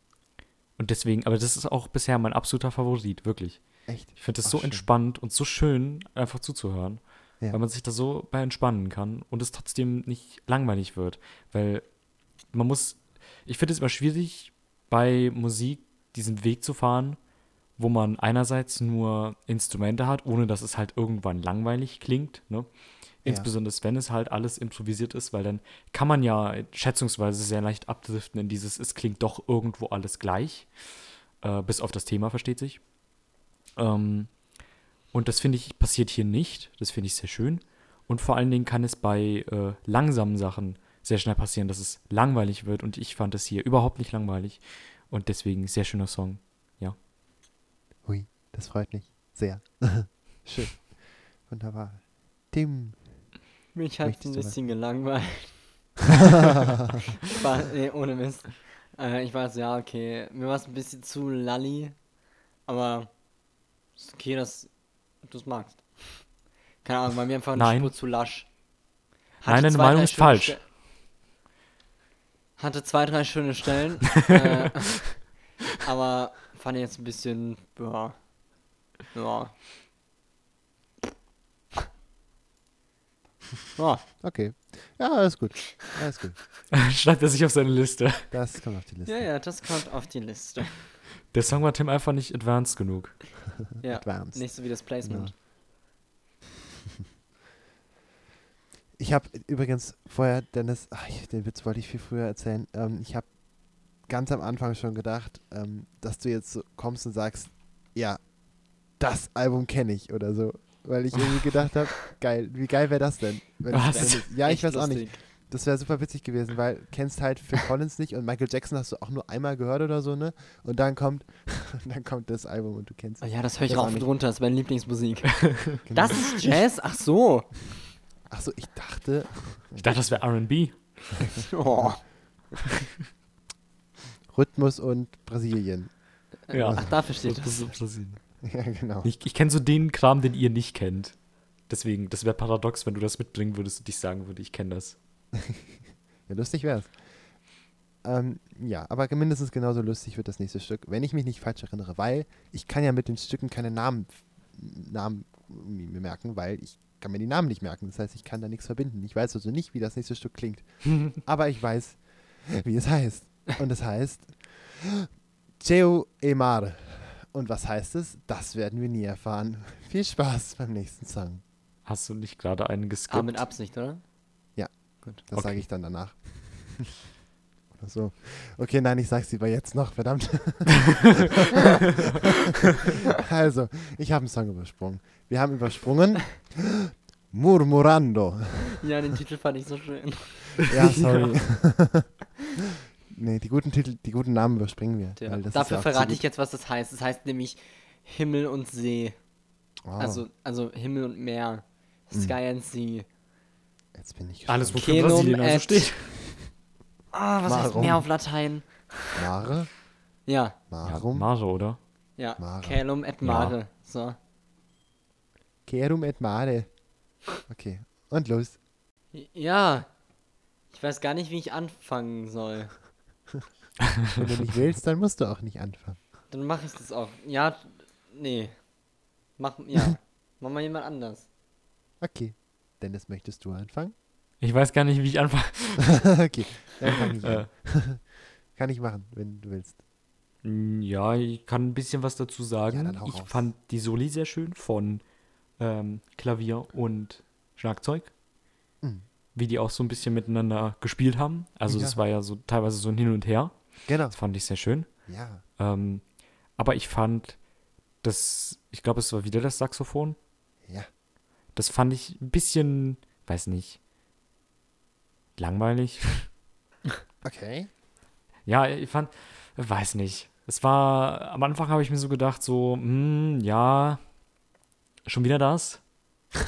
und deswegen, aber das ist auch bisher mein absoluter Favorit, wirklich.
Echt?
Ich finde es
Ach,
so
schön.
entspannt und so schön, einfach zuzuhören.
Ja.
Weil man sich da so bei entspannen kann und es trotzdem nicht langweilig wird. Weil man muss, ich finde es immer schwierig, bei Musik diesen Weg zu fahren, wo man einerseits nur Instrumente hat, ohne dass es halt irgendwann langweilig klingt. Ne?
Ja.
Insbesondere wenn es halt alles improvisiert ist, weil dann kann man ja schätzungsweise sehr leicht abdriften in dieses, es klingt doch irgendwo alles gleich. Äh, bis auf das Thema, versteht sich. Ähm, und das finde ich passiert hier nicht. Das finde ich sehr schön. Und vor allen Dingen kann es bei äh, langsamen Sachen sehr schnell passieren, dass es langweilig wird. Und ich fand es hier überhaupt nicht langweilig. Und deswegen sehr schöner Song.
Das freut mich sehr. Schön. Wunderbar. Tim.
Mich hat
Möchtest
ein
was?
bisschen gelangweilt. War, nee, ohne Mist. Äh, ich weiß, ja, okay. Mir war es ein bisschen zu lalli. Aber ist okay, dass du es magst. Keine Ahnung, bei mir einfach eine
Nein.
Spur zu lasch.
Nein, deine
zwei,
Meinung ist falsch.
Ste- Hatte zwei, drei schöne Stellen. äh, aber fand ich jetzt ein bisschen. Ja. Ja. Ja.
Okay. Ja, alles gut. Alles gut.
Schreibt er sich auf seine Liste.
Das kommt auf die Liste.
Ja, ja, das kommt auf die Liste.
Der Song war Tim einfach nicht advanced genug.
Ja,
Advanced.
nicht so wie das Placement.
Ich habe übrigens vorher, Dennis, ach, ich- den Witz wollte ich viel früher erzählen. Ähm, ich habe ganz am Anfang schon gedacht, ähm, dass du jetzt so kommst und sagst, ja, das Album kenne ich oder so. Weil ich irgendwie gedacht habe, geil, wie geil wäre das denn? Wenn
Was?
wenn es- ja, ich weiß auch nicht. Das wäre super witzig gewesen, weil kennst halt Phil Collins nicht und Michael Jackson hast du auch nur einmal gehört oder so, ne? Und dann kommt, dann kommt das Album und du kennst
Oh
es.
ja, das höre ich
Das
rauf und
nicht.
runter, das ist meine Lieblingsmusik.
Genau.
Das ist Jazz? Ach so.
Achso, ich dachte,
Ich dachte, das wäre RB.
Oh.
Rhythmus und Brasilien.
Ja.
Ach, dafür steht
Das
das.
ist Brasilien.
Ja, genau.
Ich, ich kenne so den Kram, den ihr nicht kennt. Deswegen, das wäre paradox, wenn du das mitbringen würdest und ich sagen würde, ich kenne das.
Ja, lustig wär's. Ähm, ja, aber mindestens genauso lustig wird das nächste Stück, wenn ich mich nicht falsch erinnere, weil ich kann ja mit den Stücken keine Namen, Namen mir merken, weil ich kann mir die Namen nicht merken. Das heißt, ich kann da nichts verbinden. Ich weiß also nicht, wie das nächste Stück klingt. aber ich weiß, wie es heißt. Und es heißt Ceo e Mare. Und was heißt es? Das werden wir nie erfahren. Viel Spaß beim nächsten Song.
Hast du nicht gerade einen
Ah,
geskippt?
mit Absicht, oder?
Das
Okay.
sage ich dann danach. Oder so. Okay, nein, ich sag's lieber jetzt noch, verdammt. also, ich habe einen Song übersprungen. Wir haben übersprungen Murmurando.
Ja, den Titel fand ich so schön.
Ja, sorry. Nee, die guten Titel, die guten Namen überspringen wir.
Ja.
weil das ist
Dafür
ja
verrate ich jetzt, was das heißt. Das heißt nämlich Himmel und See.
Oh,
Also, also Himmel und Meer. Sky and Sea.
jetzt bin ich
Alles,
gespannt.
wofür
Kelum
Brasilien also steht.
Ah, was heißt
Warum?
Meer auf Latein?
Mare?
Ja,
Ja,
Marum?
Mare, oder?
ja.
Mare.
Calum et Mare. So.
Kerum et Mare. Okay, und los.
Ja. Ich weiß gar nicht, wie ich anfangen soll.
Wenn du nicht willst, dann musst du auch nicht anfangen.
Dann mache ich das auch. Ja, nee. Mach, ja. Mach mal jemand anders.
Okay. Dennis, möchtest du anfangen?
Ich weiß gar nicht, wie ich anfange.
okay, dann fang ich
Äh,
an. Kann ich machen, wenn du willst.
Ja, ich kann ein bisschen was dazu sagen.
Ja, dann hau
ich
raus.
fand die Soli sehr schön von ähm, Klavier und Schlagzeug.
Mhm.
Wie die auch so ein bisschen miteinander gespielt haben. Also
Ja.
das war ja so teilweise so ein Hin und Her.
Genau.
Das fand ich sehr schön.
Ja.
Ähm, aber ich fand das, ich glaube, es war wieder das Saxophon.
Ja.
Das fand ich ein bisschen, weiß nicht, langweilig.
Okay.
Ja, ich fand, weiß nicht. Es war, am Anfang habe ich mir so gedacht, so, hm, ja, schon wieder das.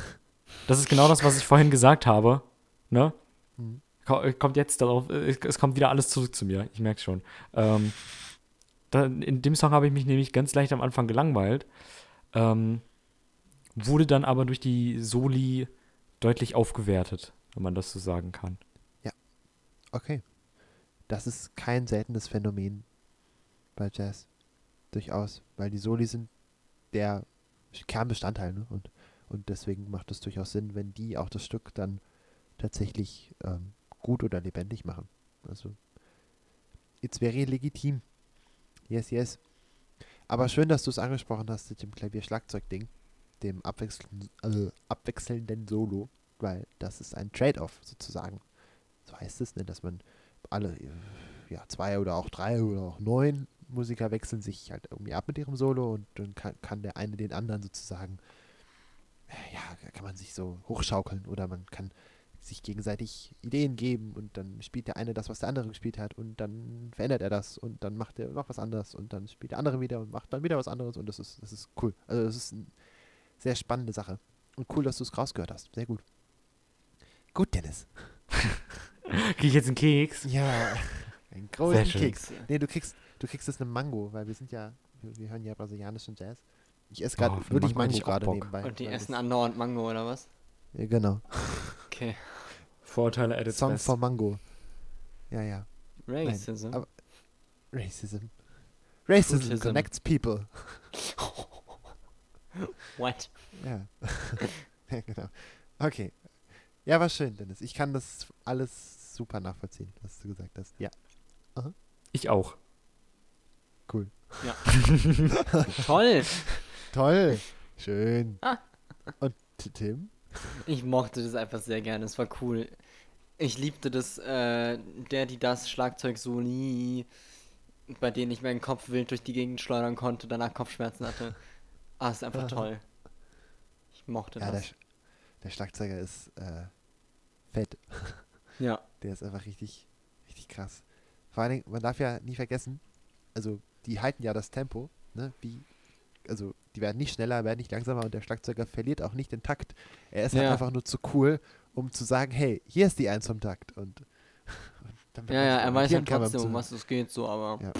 Das ist genau das, was ich vorhin gesagt habe. Ne?
Mhm.
Ko- Kommt jetzt darauf, äh, es kommt wieder alles zurück zu mir. Ich merke schon. Ähm, da, in dem Song habe ich mich nämlich ganz leicht am Anfang gelangweilt. Ähm, wurde dann aber durch die Soli deutlich aufgewertet, wenn man das so sagen kann.
Okay. Das ist kein seltenes Phänomen bei Jazz. Durchaus. Weil die Soli sind der Kernbestandteil. Ne? Und, und deswegen macht es durchaus Sinn, wenn die auch das Stück dann tatsächlich ähm, gut oder lebendig machen. Also, it's very legitim. Yes, yes. Aber schön, dass du es angesprochen hast mit dem Klavier-Schlagzeug-Ding, dem abwechselnden, äh, abwechselnden Solo, weil das ist ein Trade-off sozusagen. So heißt es, ne, dass man alle, ja, zwei oder auch drei oder auch neun Musiker wechseln sich halt irgendwie ab mit ihrem Solo und dann kann, kann der eine den anderen sozusagen, äh, ja, kann man sich so hochschaukeln oder man kann sich gegenseitig Ideen geben und dann spielt der eine das, was der andere gespielt hat und dann verändert er das und dann macht er noch was anderes und dann spielt der andere wieder und macht dann wieder was anderes und das ist, das ist cool. Also das ist eine sehr spannende Sache und cool, dass du es rausgehört hast. Sehr gut. Gut, Dennis.
Krieg ich jetzt einen Keks?
Ja, ein großen. Keks. Nee, du kriegst, du kriegst jetzt eine Mango, weil wir sind ja, wir, wir hören ja brasilianischen Jazz. Ich esse gerade
Oh,
wirklich
Mango
Mango gerade
Bock.
nebenbei.
Und die essen andauernd Mango oder was?
Ja, genau.
Okay.
Vorurteile at its
Song
best.
for Mango. Ja, ja.
Racism.
aber- Racism. Racism
Fruitism.
connects people.
What?
Ja. ja, genau. Okay. Ja, war schön, Dennis. Ich kann das alles super nachvollziehen, was du gesagt hast. Ja,
Ich auch.
cool.
Toll!
Toll. Schön.
Ah.
Und Tim?
Ich mochte das einfach sehr gerne, es war cool. Ich liebte das, äh, der, die das Schlagzeug-Soli, bei denen ich meinen Kopf wild durch die Gegend schleudern konnte, danach Kopfschmerzen hatte. Ah, ist einfach toll. Ich mochte
Ja, der,
das.
Sch- der Schlagzeuger ist äh, fett.
Ja.
Der ist einfach richtig, richtig krass. Vor allen Dingen, man darf ja nie vergessen, also die halten ja das Tempo, ne? Wie, also die werden nicht schneller, werden nicht langsamer und der Schlagzeuger verliert auch nicht den Takt. Er ist halt
Ja.
einfach nur zu cool, um zu sagen, hey, hier ist die Eins vom Takt. Und, und
Ja, ja, er weiß
orientieren
halt trotzdem, um was es geht, so, aber.
Ja.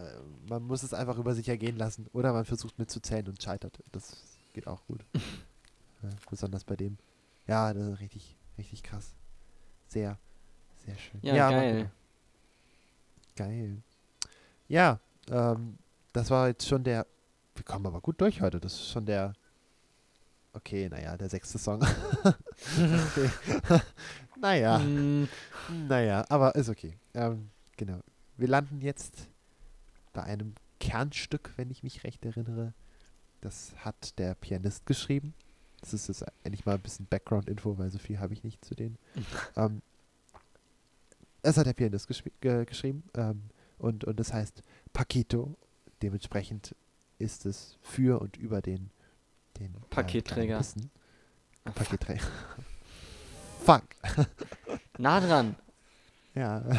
Äh, man muss es einfach über sich ergehen lassen oder man versucht mitzuzählen und scheitert. Das geht auch gut. ja, besonders bei dem. Ja, das ist richtig, richtig krass. Sehr, sehr schön.
Ja,
aber
geil.
Geil. Ja, ähm, das war jetzt schon der. Wir kommen aber gut durch heute. Das ist schon der. Okay, naja, der sechste Song. okay. naja.
Mm,
Naja, aber ist okay. Ähm, genau. Wir landen jetzt bei einem Kernstück, wenn ich mich recht erinnere. Das hat der Pianist geschrieben. Das ist jetzt endlich mal ein bisschen Background-Info, weil so viel habe ich nicht zu denen. ähm, das hat der Pianist ge geschrieben. Ähm, und, und das heißt Paquito. Dementsprechend ist es für und über den, den äh,
Paketträger.
Pianisten. Paketträger. Fuck.
nah dran.
Ja.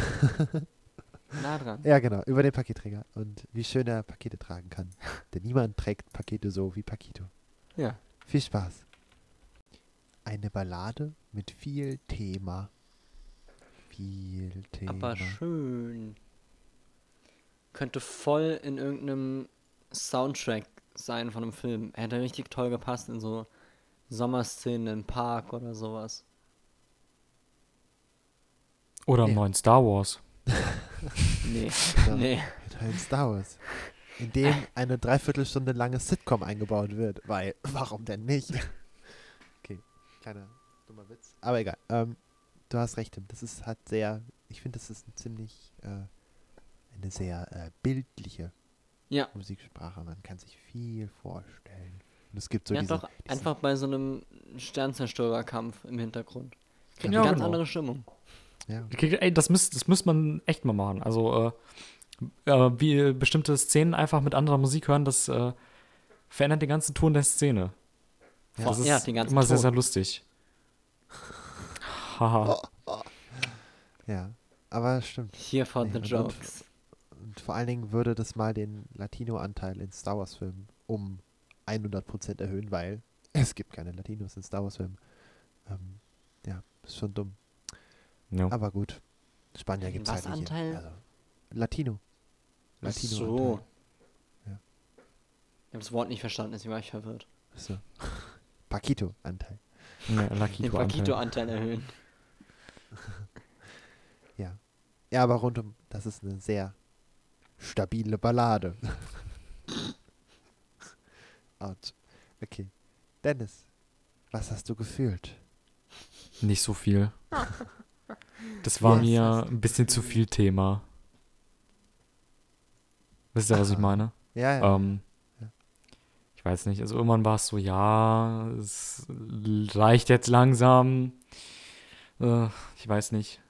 Nah dran.
Ja, genau, über den Paketträger. Und wie schön er Pakete tragen kann. Denn niemand trägt Pakete so wie Pakito.
Ja.
Viel Spaß. Eine Ballade mit viel Thema. Viel Thema.
Aber schön. Könnte voll in irgendeinem Soundtrack sein von einem Film. Hätte richtig toll gepasst in so Sommerszenen im Park oder sowas.
Oder im
Ja.
neuen Star Wars.
Nee.
Ja.
Nee.
Mit einem Star Wars. In dem eine Dreiviertelstunde lange Sitcom eingebaut wird. Weil, warum denn nicht? Okay, kleiner dummer Witz. Aber egal. Ähm, du hast recht, Tim. Das ist halt sehr, ich finde, das ist ein ziemlich, äh, eine sehr äh, bildliche
Ja.
Musiksprache. Man kann sich viel vorstellen. Und es gibt so
ja,
diese,
doch,
diese
einfach bei so einem Sternzerstörerkampf im Hintergrund. Kriegt
Ja,
eine ganz
genau.
andere Stimmung.
ja,
Ey, das müsste das müsst man echt mal machen. Also, äh, äh, wie bestimmte Szenen einfach mit anderer Musik hören, das äh, verändert den ganzen Ton der Szene.
Ja,
das ist
ja, den ganzen
immer sehr,
Ton.
sehr lustig. Haha.
ja. Aber es stimmt.
Hier for
Nee,
the jokes.
Und vor allen Dingen würde das mal den Latino-Anteil in Star Wars-Filmen um 100% erhöhen, weil es gibt keine Latinos in Star Wars-Filmen. Ähm, ja, ist schon dumm.
Ja.
Aber gut. Spanier gibt es
Was
halt nicht. hier.
Anteil?
Also, Latino.
Ach
Latino.
so.
Anteil. Ja.
Ich habe das Wort nicht verstanden, deswegen war ich verwirrt.
So. Paquito-Anteil.
Nee,
Den Paquito-Anteil erhöhen.
Ja. Ja, aber rundum, das ist eine sehr stabile Ballade. Out. Okay. Dennis, was hast du gefühlt?
Nicht so viel. Das war
Was
mir ein bisschen zu viel Thema. Wisst ihr, was ich
Ah.
meine?
Ja, ja.
Ähm,
Ja.
ich weiß nicht, also irgendwann war es so, ja, es reicht jetzt langsam. Äh, ich weiß nicht.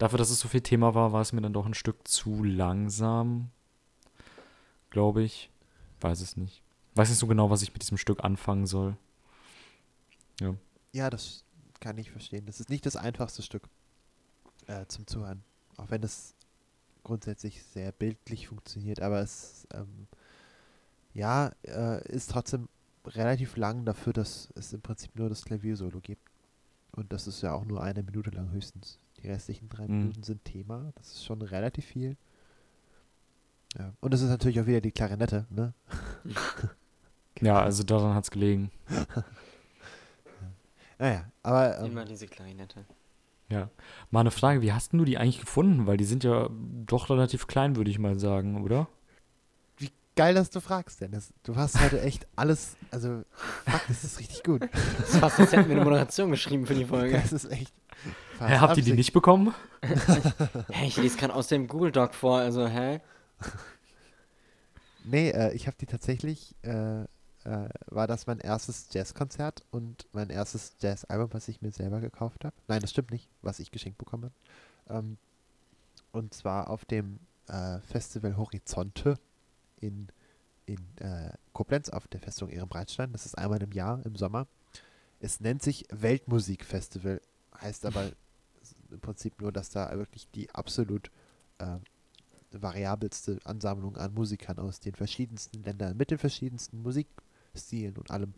Dafür, dass es so viel Thema war, war es mir dann doch ein Stück zu langsam. Glaube ich. Weiß es nicht. Weiß nicht so genau, was ich mit diesem Stück anfangen soll.
Ja, das kann ich verstehen. Das ist nicht das einfachste Stück äh, zum Zuhören. Auch wenn es grundsätzlich sehr bildlich funktioniert, aber es ähm, ja, äh, ist trotzdem relativ lang dafür, dass es im Prinzip nur das Klaviersolo gibt. Und das ist ja auch nur eine Minute lang höchstens. Die restlichen drei
Mhm.
Minuten sind Thema. Das ist schon relativ viel. Ja. Und es ist natürlich auch wieder die Klarinette, ne?
Ja, also daran hat es gelegen.
Naja, aber ähm,
Immer diese Klarinette.
Ja. Mal eine Frage, wie hast denn du die eigentlich gefunden? Weil die sind ja doch relativ klein, würde ich mal sagen, oder?
Wie geil, dass du fragst, Dennis. Du hast heute echt alles, also, fuck, das ist richtig gut.
Das fast, als hätten wir eine Moderation geschrieben für die Folge.
Das ist echt.
Hä, habt ihr die nicht bekommen?
Hä, ich lese gerade aus dem Google Doc vor, also hä?
Nee, äh, ich habe die tatsächlich, äh, äh, war das mein erstes Jazzkonzert und mein erstes Jazzalbum, was ich mir selber gekauft habe. Nein, das stimmt nicht, was ich geschenkt bekommen habe. Ähm, und zwar auf dem äh, Festival Horizonte in, in äh, Koblenz auf der Festung Ehrenbreitstein. Das ist einmal im Jahr im Sommer. Es nennt sich Weltmusikfestival, heißt aber im Prinzip nur, dass da wirklich die absolut äh, variabelste Ansammlung an Musikern aus den verschiedensten Ländern mit den verschiedensten Musikstilen und allem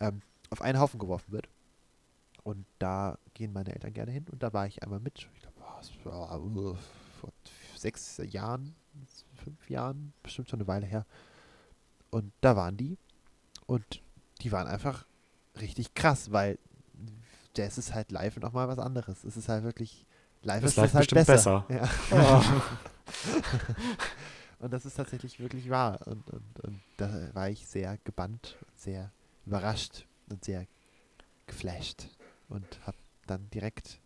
ähm, auf einen Haufen geworfen wird. Und da gehen meine Eltern gerne hin und da war ich einmal mit. Ich glaube, es war, uh, vor sechs Jahren, fünf Jahren, bestimmt schon eine Weile her. Und da waren die und die waren einfach richtig krass, weil Jazz ist halt live nochmal was anderes. Es ist halt wirklich live
Ist
ist,
live
halt
bestimmt
besser.
besser.
Ja. und das ist tatsächlich wirklich wahr. Und, und, und da war ich sehr gebannt, sehr überrascht und sehr geflasht. Und habe dann direkt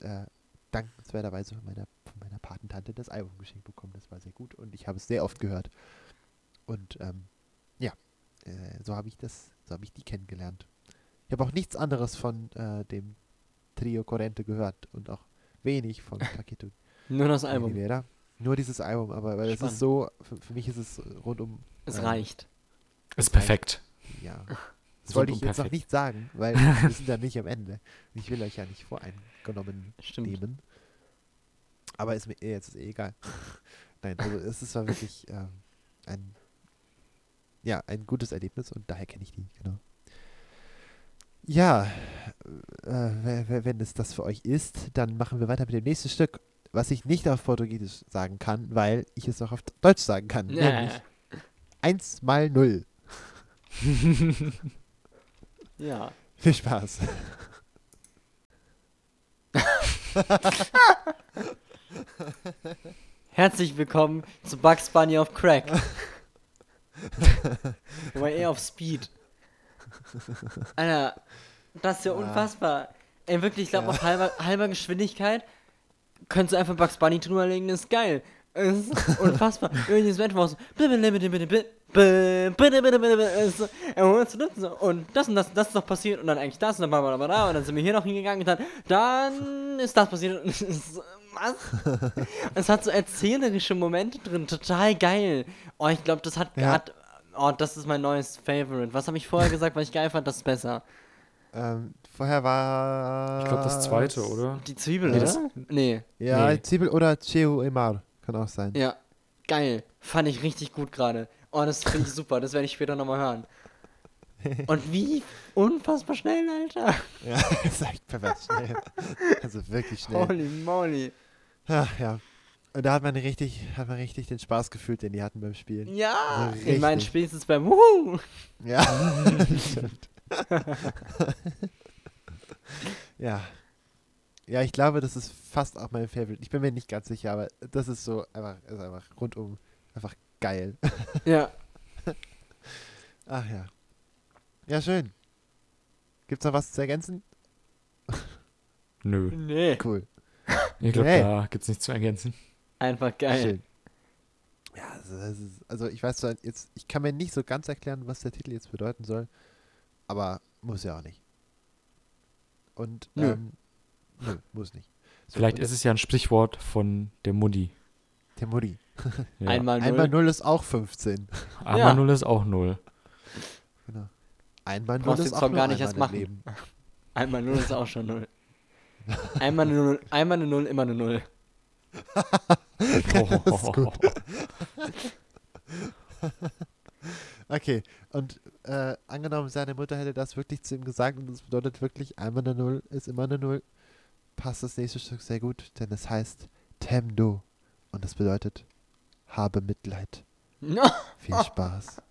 äh, dankenswerterweise von meiner, von meiner Patentante das Album geschenkt bekommen. Das war sehr gut und ich habe es sehr oft gehört. Und ähm, ja, äh, so habe ich das, so habe ich die kennengelernt. Ich habe auch nichts anderes von äh, dem Trio Corrente gehört und auch wenig von Paquito
Nur das Album.
Rivera. Nur dieses Album, aber weil es ist so, für, für mich ist es rundum.
Es
ähm,
reicht.
Ist perfekt.
Ja. Das wollte ich jetzt noch
perfekt.
nicht sagen, weil wir sind ja nicht am Ende. Ich will euch ja nicht voreingenommen
Stimmt.
nehmen. Aber ist mir eh, jetzt ist eh egal. Nein, also es ist zwar wirklich ähm, ein, ja, ein gutes Erlebnis und daher kenne ich die, genau. Ja, äh, we- we- wenn es das für euch ist, dann machen wir weiter mit dem nächsten Stück, was ich nicht auf Portugiesisch sagen kann, weil ich es auch auf Deutsch sagen kann. Nämlich
Ja.
1 mal 0.
ja.
Viel Spaß.
Herzlich willkommen zu Bugs Bunny auf Crack. Wobei eher auf Speed. Alter, das ist ja, ja. unfassbar. Ey, wirklich, ich glaube, ja. auf halber, halber Geschwindigkeit könntest du einfach Bugs Bunny drüber drüberlegen, ist geil. Das ist unfassbar. Irgendes Mensch war so. Und das und das, ist noch passiert und dann eigentlich das und dann blablabla und dann sind wir hier noch hingegangen und dann, dann ist das passiert. und es, Was? Es hat so erzählerische Momente drin, total geil. Oh, ich glaube, das hat
ja.
gerade Oh, das ist mein neues Favorite. Was habe ich vorher gesagt, was ich geil fand? Das ist besser.
Ähm, vorher war.
Ich glaube, das zweite, oder?
Die Zwiebel,
Nee,
oder?
das-
nee.
Ja,
Nee.
Zwiebel oder Cheo Emar. Kann auch sein.
Ja, geil. Fand ich richtig gut gerade. Oh, das finde ich super. Das werde ich später nochmal hören. Und wie unfassbar schnell, Alter.
Ja, ist echt pervers schnell. Also wirklich schnell.
Holy moly.
Ja, ja. Und da hat man richtig, hat man richtig den Spaß gefühlt, den die hatten beim Spielen.
Ja,
So
in meinen
richtig.
Spielen ist es beim Wuhu.
Ja. Stimmt. ja. Ja, ich glaube, das ist fast auch mein Favorite. Ich bin mir nicht ganz sicher, aber das ist so einfach, ist einfach rundum einfach geil.
Ja.
Ach ja. Ja, schön. Gibt's noch was zu ergänzen?
Nö.
Nee.
Cool.
Ich glaube,
Nee.
da gibt's nichts zu ergänzen.
Einfach geil.
Schön. Ja, also, das ist, also ich weiß zwar jetzt, ich kann mir nicht so ganz erklären, was der Titel jetzt bedeuten soll, aber muss ja auch nicht. Und
Nö.
ähm, nö, muss nicht. So,
Vielleicht ist es ja ein Sprichwort von der Mutti.
der Mutti.
Ja.
Einmal null.
Einmal 0 ist auch 15.
Einmal
Ja.
null ist auch null.
Genau. Einmal 0
Brauchst
ist auch
Song gar nicht
einmal
erst machen.
Leben.
Einmal null ist auch schon null. Einmal eine Null, einmal eine Null, immer eine Null.
Das ist gut. Okay, und äh, angenommen, seine Mutter hätte das wirklich zu ihm gesagt und das bedeutet wirklich, einmal eine Null ist immer eine Null, passt das nächste Stück sehr gut, denn es heißt Temdo und das bedeutet, habe Mitleid. Viel Spaß.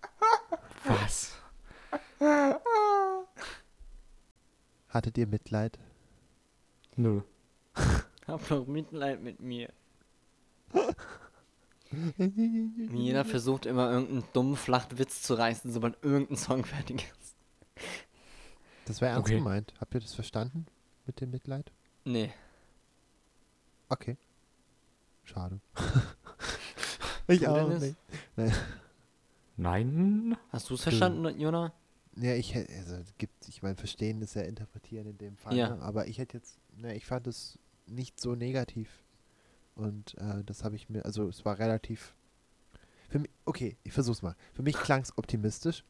Was?
Hattet ihr Mitleid?
Nö.
Hab doch Mitleid mit mir. Jeder versucht immer irgendeinen dummen, flachen Witz zu reißen, sobald irgendein Song fertig ist.
Das wäre ernst
Okay.
gemeint. Habt ihr das verstanden mit dem Mitleid?
Nee.
Okay. Schade. ich
Du,
auch nicht.
Nein?
Hast du es verstanden, Jona?
Ja, ich hätte, also gibt, ich meine, verstehen ist ja interpretieren in dem Fall,
Ja.
ne? aber ich hätte jetzt, ne, ich fand es nicht so negativ. Und äh, das habe ich mir, also es war relativ, für mich, okay, ich versuch's mal. Für mich klang es optimistisch,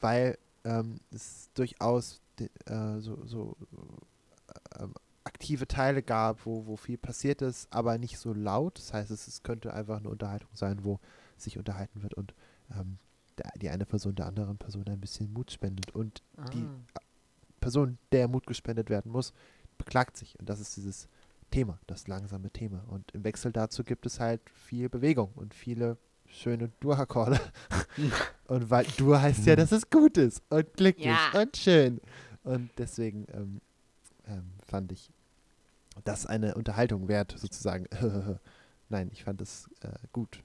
weil ähm, es durchaus äh, so, so äh, ähm, aktive Teile gab, wo, wo viel passiert ist, aber nicht so laut. Das heißt, es, es könnte einfach eine Unterhaltung sein, wo sich unterhalten wird und ähm, der, die eine Person der anderen Person ein bisschen Mut spendet. Und die
Ah.
Person, der Mut gespendet werden muss, beklagt sich. Und das ist dieses Thema, das langsame Thema. Und im Wechsel dazu gibt es halt viel Bewegung und viele schöne Dur-Akkorde. und weil Dur heißt ja, dass es gut ist und glücklich
Ja.
und schön. Und deswegen ähm, ähm, fand ich das eine Unterhaltung wert, sozusagen. Nein, ich fand es äh, gut.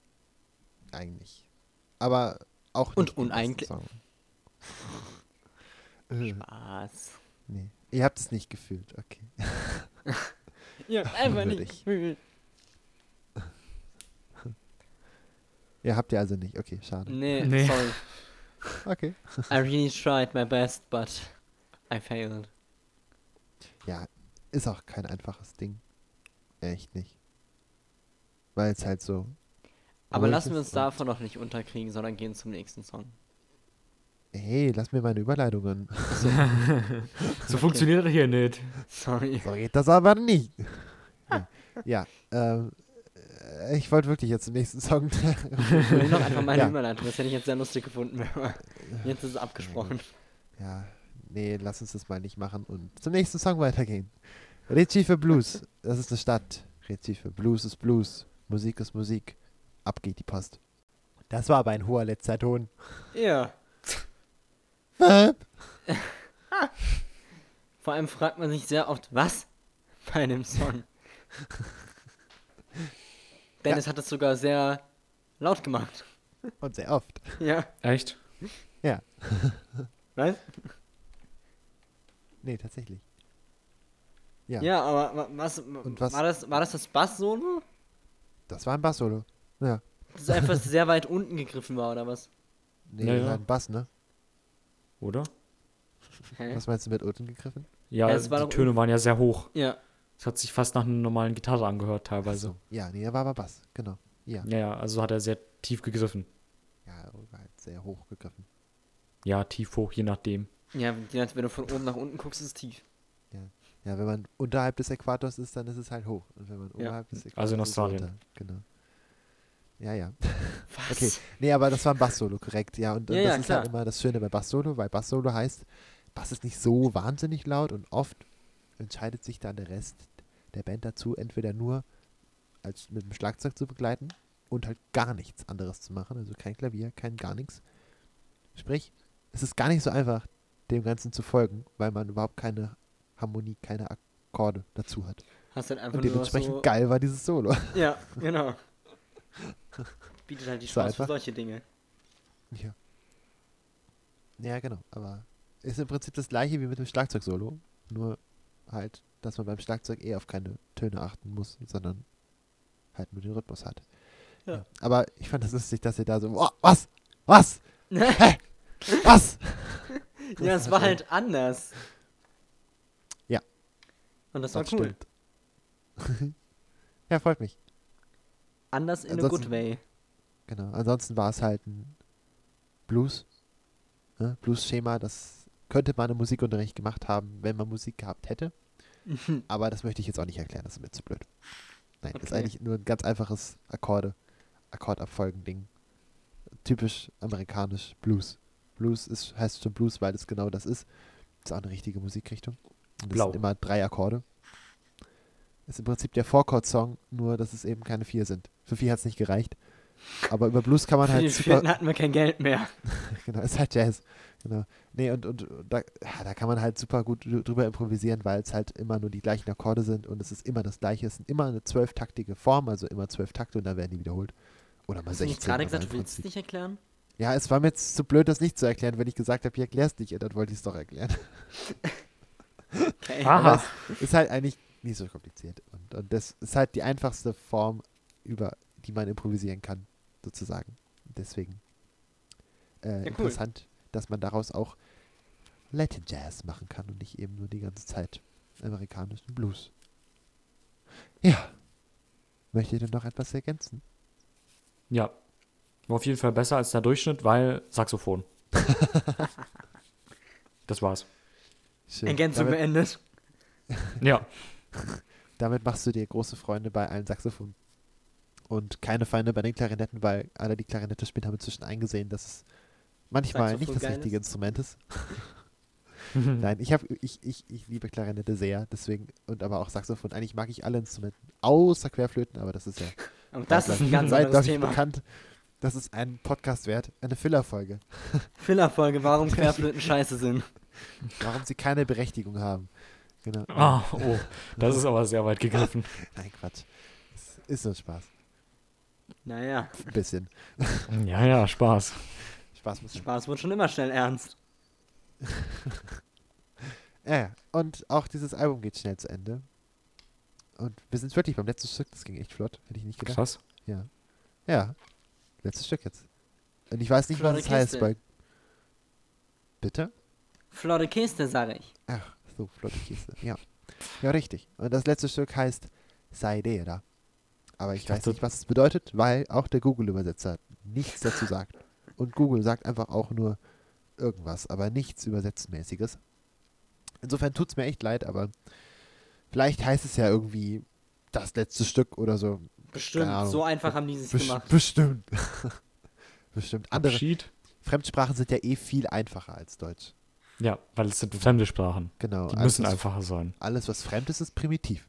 Eigentlich. Aber auch
Und uneigentlich- Was?
Nee. Ihr habt es nicht gefühlt, okay.
Ja, einfach nicht.
Ihr habt ihr also nicht, okay, schade.
Nee,
Nee.
sorry.
Okay.
I really tried my best, but I failed.
Ja, ist auch kein einfaches Ding. Echt nicht. Weil es halt so.
Aber lassen wir uns davon noch nicht unterkriegen, sondern gehen zum nächsten Song.
Hey, lass mir meine Überleitungen.
So funktioniert das hier nicht.
Sorry.
So geht das aber nicht. Ja, ähm, äh, ich wollte wirklich jetzt zum nächsten Song.
Ich will noch einfach meine
Ja.
Überleitung. Das hätte ich jetzt sehr lustig gefunden. Jetzt ist es abgesprochen.
ja, nee, lass uns das mal nicht machen und zum nächsten Song weitergehen. Recife Blues, das ist eine Stadt. Recife, Blues ist Blues, Musik ist Musik. Ab geht die Post. Das war aber ein hoher letzter Ton.
Ja. Vor allem fragt man sich sehr oft, was? Bei einem Song. Dennis hat es sogar sehr laut gemacht.
Und sehr oft.
Ja.
Echt?
Ja.
Was?
Nee, tatsächlich. Ja.
Ja, aber wa- was,
Und was-
war das war das das Bass-Solo?
Das war ein Bass-Solo. Ja.
Das ist einfach sehr weit unten gegriffen war, oder was?
Nee,
Ja,
das
ja.
war ein Bass, ne?
Oder?
Hä?
Was meinst du mit unten gegriffen?
Ja,
Ja, war
die
doch
Töne waren ja sehr hoch.
Ja.
Es hat sich fast nach einer normalen Gitarre angehört teilweise.
So. Ja, nee, er war aber Bass, genau. Ja.
Ja, ja, also hat er sehr tief gegriffen.
Ja, war halt sehr hoch gegriffen.
Ja, tief, hoch, je nachdem.
Ja, wenn du von oben nach unten guckst, ist es tief.
Ja, wenn man unterhalb des Äquators ist, dann ist es halt hoch. Und wenn man
Ja.
oberhalb des Äquators
Also in
ist, es
Australien.
runter. Genau. Ja, ja.
Was?
Okay. Nee, aber das war ein Bass-Solo, korrekt. Ja, und, und
Ja,
das
ja,
ist
klar.
halt immer das Schöne bei Bass-Solo, weil Bass-Solo heißt, Bass ist nicht so wahnsinnig laut und oft entscheidet sich dann der Rest der Band dazu, entweder nur als mit dem Schlagzeug zu begleiten und halt gar nichts anderes zu machen, also kein Klavier, kein gar nichts. Sprich, es ist gar nicht so einfach, dem Ganzen zu folgen, weil man überhaupt keine Harmonie, keine Akkorde dazu hat.
Hast dann einfach
Und dementsprechend
so...
geil war dieses Solo.
Ja, genau. Bietet halt die Chance für solche Dinge.
Ja. Ja, genau. Aber ist im Prinzip das gleiche wie mit dem Schlagzeug-Solo. Nur halt, dass man beim Schlagzeug eh auf keine Töne achten muss, sondern halt nur den Rhythmus hat.
Ja.
Aber ich fand das lustig, dass ihr da so, oh, was? Was? Hä? Was?
ja, es war halt anders.
Ja.
Und das war
Das
cool.
stimmt. ja, freut mich.
Anders in a
Ansonsten-
good way.
Genau. Ansonsten war es halt ein Blues. Ne? Blues-Schema, das könnte man im Musikunterricht gemacht haben, wenn man Musik gehabt hätte. Aber das möchte ich jetzt auch nicht erklären, das ist mir zu blöd. Nein, das ist
Okay.
eigentlich nur ein ganz einfaches Akkorde, Akkordabfolgen-Ding. Typisch amerikanisch Blues. Blues ist, heißt schon Blues, weil es genau das ist. Ist auch eine richtige Musikrichtung. Das
Blau.
sind immer drei Akkorde. Ist im Prinzip der Four-Chord-Song, nur dass es eben keine vier sind. Für vier hat es nicht gereicht. Aber über Blues kann man
Für
halt
den
super,
vierten hatten wir kein Geld mehr.
genau, ist halt Jazz. Genau. Nee, und, und da, ja, da kann man halt super gut drü- drüber improvisieren, weil es halt immer nur die gleichen Akkorde sind und es ist immer das gleiche. Es sind immer eine zwölftaktige Form, also immer zwölf Takte und dann werden die wiederholt. Oder mal
Hast du
16.
nicht gerade
aber
gesagt, du willst es nicht erklären?
Ja, es war mir jetzt zu blöd, das nicht zu erklären. Wenn ich gesagt habe, ich erklär's nicht, dann wollte ich es doch erklären.
Okay.
Aha.
ist halt eigentlich nicht so kompliziert. Und, und das ist halt die einfachste Form, über die man improvisieren kann, sozusagen. Deswegen äh,
cool.
interessant, dass man daraus auch Latin Jazz machen kann und nicht eben nur die ganze Zeit amerikanischen Blues. Ja. Möchtet ihr noch etwas ergänzen?
Ja. War auf jeden Fall besser als der Durchschnitt, weil Saxophon. das war's.
Schön.
Ergänzung
damit,
beendet.
Ja.
damit machst du dir große Freunde bei allen Saxophonen. Und keine Feinde bei den Klarinetten, weil alle, die Klarinette spielen, haben inzwischen eingesehen, dass es manchmal
Saxophon
nicht das richtige Instrument ist. Nein, ich, hab, ich, ich, ich liebe Klarinette sehr, deswegen, und aber auch Saxophon. Eigentlich mag ich alle Instrumente, außer Querflöten, aber das ist ja
Aber das ist ein ganz anderes
ich,
Thema.
bekannt. Das ist ein Podcast wert, eine Filler-Folge,
Filler-Folge, warum Querflöten scheiße sind.
warum sie keine Berechtigung haben. Genau.
Ah, oh, das ist aber sehr weit gegriffen.
Nein, Quatsch. Es ist nur Spaß.
Naja,
Ein bisschen.
Ja, ja, Spaß.
Spaß muss.
Spaß wird schon immer schnell ernst.
Ja, ja. und auch dieses Album geht schnell zu Ende. Und wir sind wirklich beim letzten Stück, das ging echt flott, hätte ich nicht gedacht.
Krass.
Ja, letztes Stück jetzt. Und ich weiß nicht, was
Flotte
es heißt, weil... Bitte?
Flotte Kiste, sag ich.
Ach, so, flotte Kiste, ja. Ja, richtig. Und das letzte Stück heißt Saidera. Aber ich,
Ich
weiß nicht, was es bedeutet, weil auch der Google-Übersetzer nichts dazu sagt. Und Google sagt einfach auch nur irgendwas, aber nichts Übersetzmäßiges. Insofern tut es mir echt leid, aber vielleicht heißt es ja irgendwie das letzte Stück oder so.
Bestimmt,
Ahnung.
so einfach haben die es
Bes
gemacht.
bestimmt. bestimmt. Andere
Abschied.
Fremdsprachen sind ja eh viel einfacher als Deutsch.
Ja, weil es sind fremde Sprachen.
Genau.
Die
alles,
müssen einfacher sein.
Alles, was fremd ist, ist primitiv.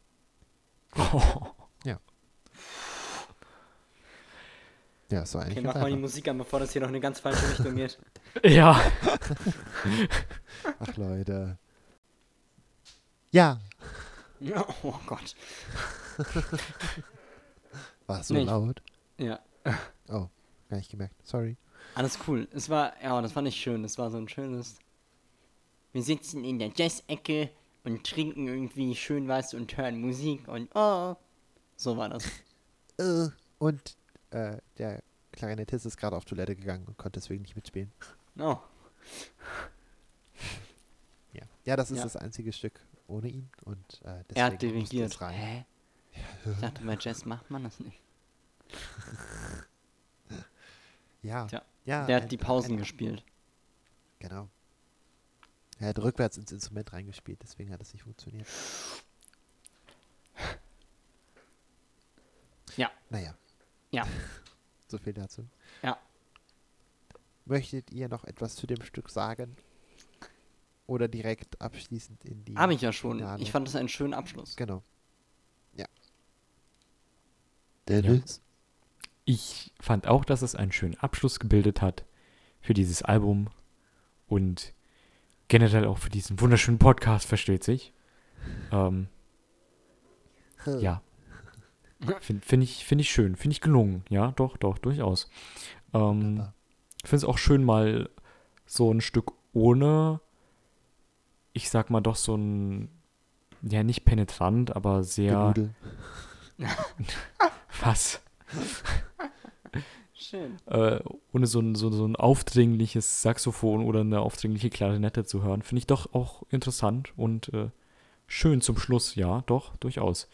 Ja, so eigentlich
Okay, mach mal die. Musik an, bevor das hier noch in eine ganz falsche Richtung geht.
Ja.
Ach, Leute. Ja.
Ja, oh Gott.
War es so
Nee, ich-
laut?
Ja,
Gar nicht gemerkt. Sorry.
alles cool. Es war, ja, das fand ich schön. Das war so ein schönes. Wir sitzen in der Jazz-Ecke und trinken irgendwie schön was und hören Musik und oh. So war das.
Äh, Und äh, der Klarinettist ist gerade auf Toilette gegangen und konnte deswegen nicht mitspielen.
Oh.
Ja, ja das ist
Ja.
das einzige Stück ohne ihn. Und äh, deswegen
Er hat dirigiert.
es rein.
Hä? Ich dachte, bei Jazz macht man das nicht.
Ja,
Tja,
ja.
Der hat die Pausen
ein-
gespielt.
Genau. Er hat rückwärts ins Instrument reingespielt, deswegen hat es nicht funktioniert.
Ja.
Naja.
Ja.
So viel dazu.
Ja.
Möchtet ihr noch etwas zu dem Stück sagen? Oder direkt abschließend in die.
Habe ich ja schon.
Finale?
Ich fand das einen schönen Abschluss.
Genau.
Dennis?
Ich fand auch, dass es einen schönen Abschluss gebildet hat für dieses Album und generell auch für diesen wunderschönen Podcast, versteht sich. Ähm, ja. Finde find ich, find ich schön, finde ich gelungen. Ja, doch, doch, durchaus. Ähm, finde es auch schön, mal so ein Stück ohne, ich sag mal doch so ein, ja, nicht penetrant, aber sehr, was?
Schön.
äh, ohne so ein, so, so ein aufdringliches Saxophon oder eine aufdringliche Klarinette zu hören, finde ich doch auch interessant und äh, schön zum Schluss, ja, doch, durchaus.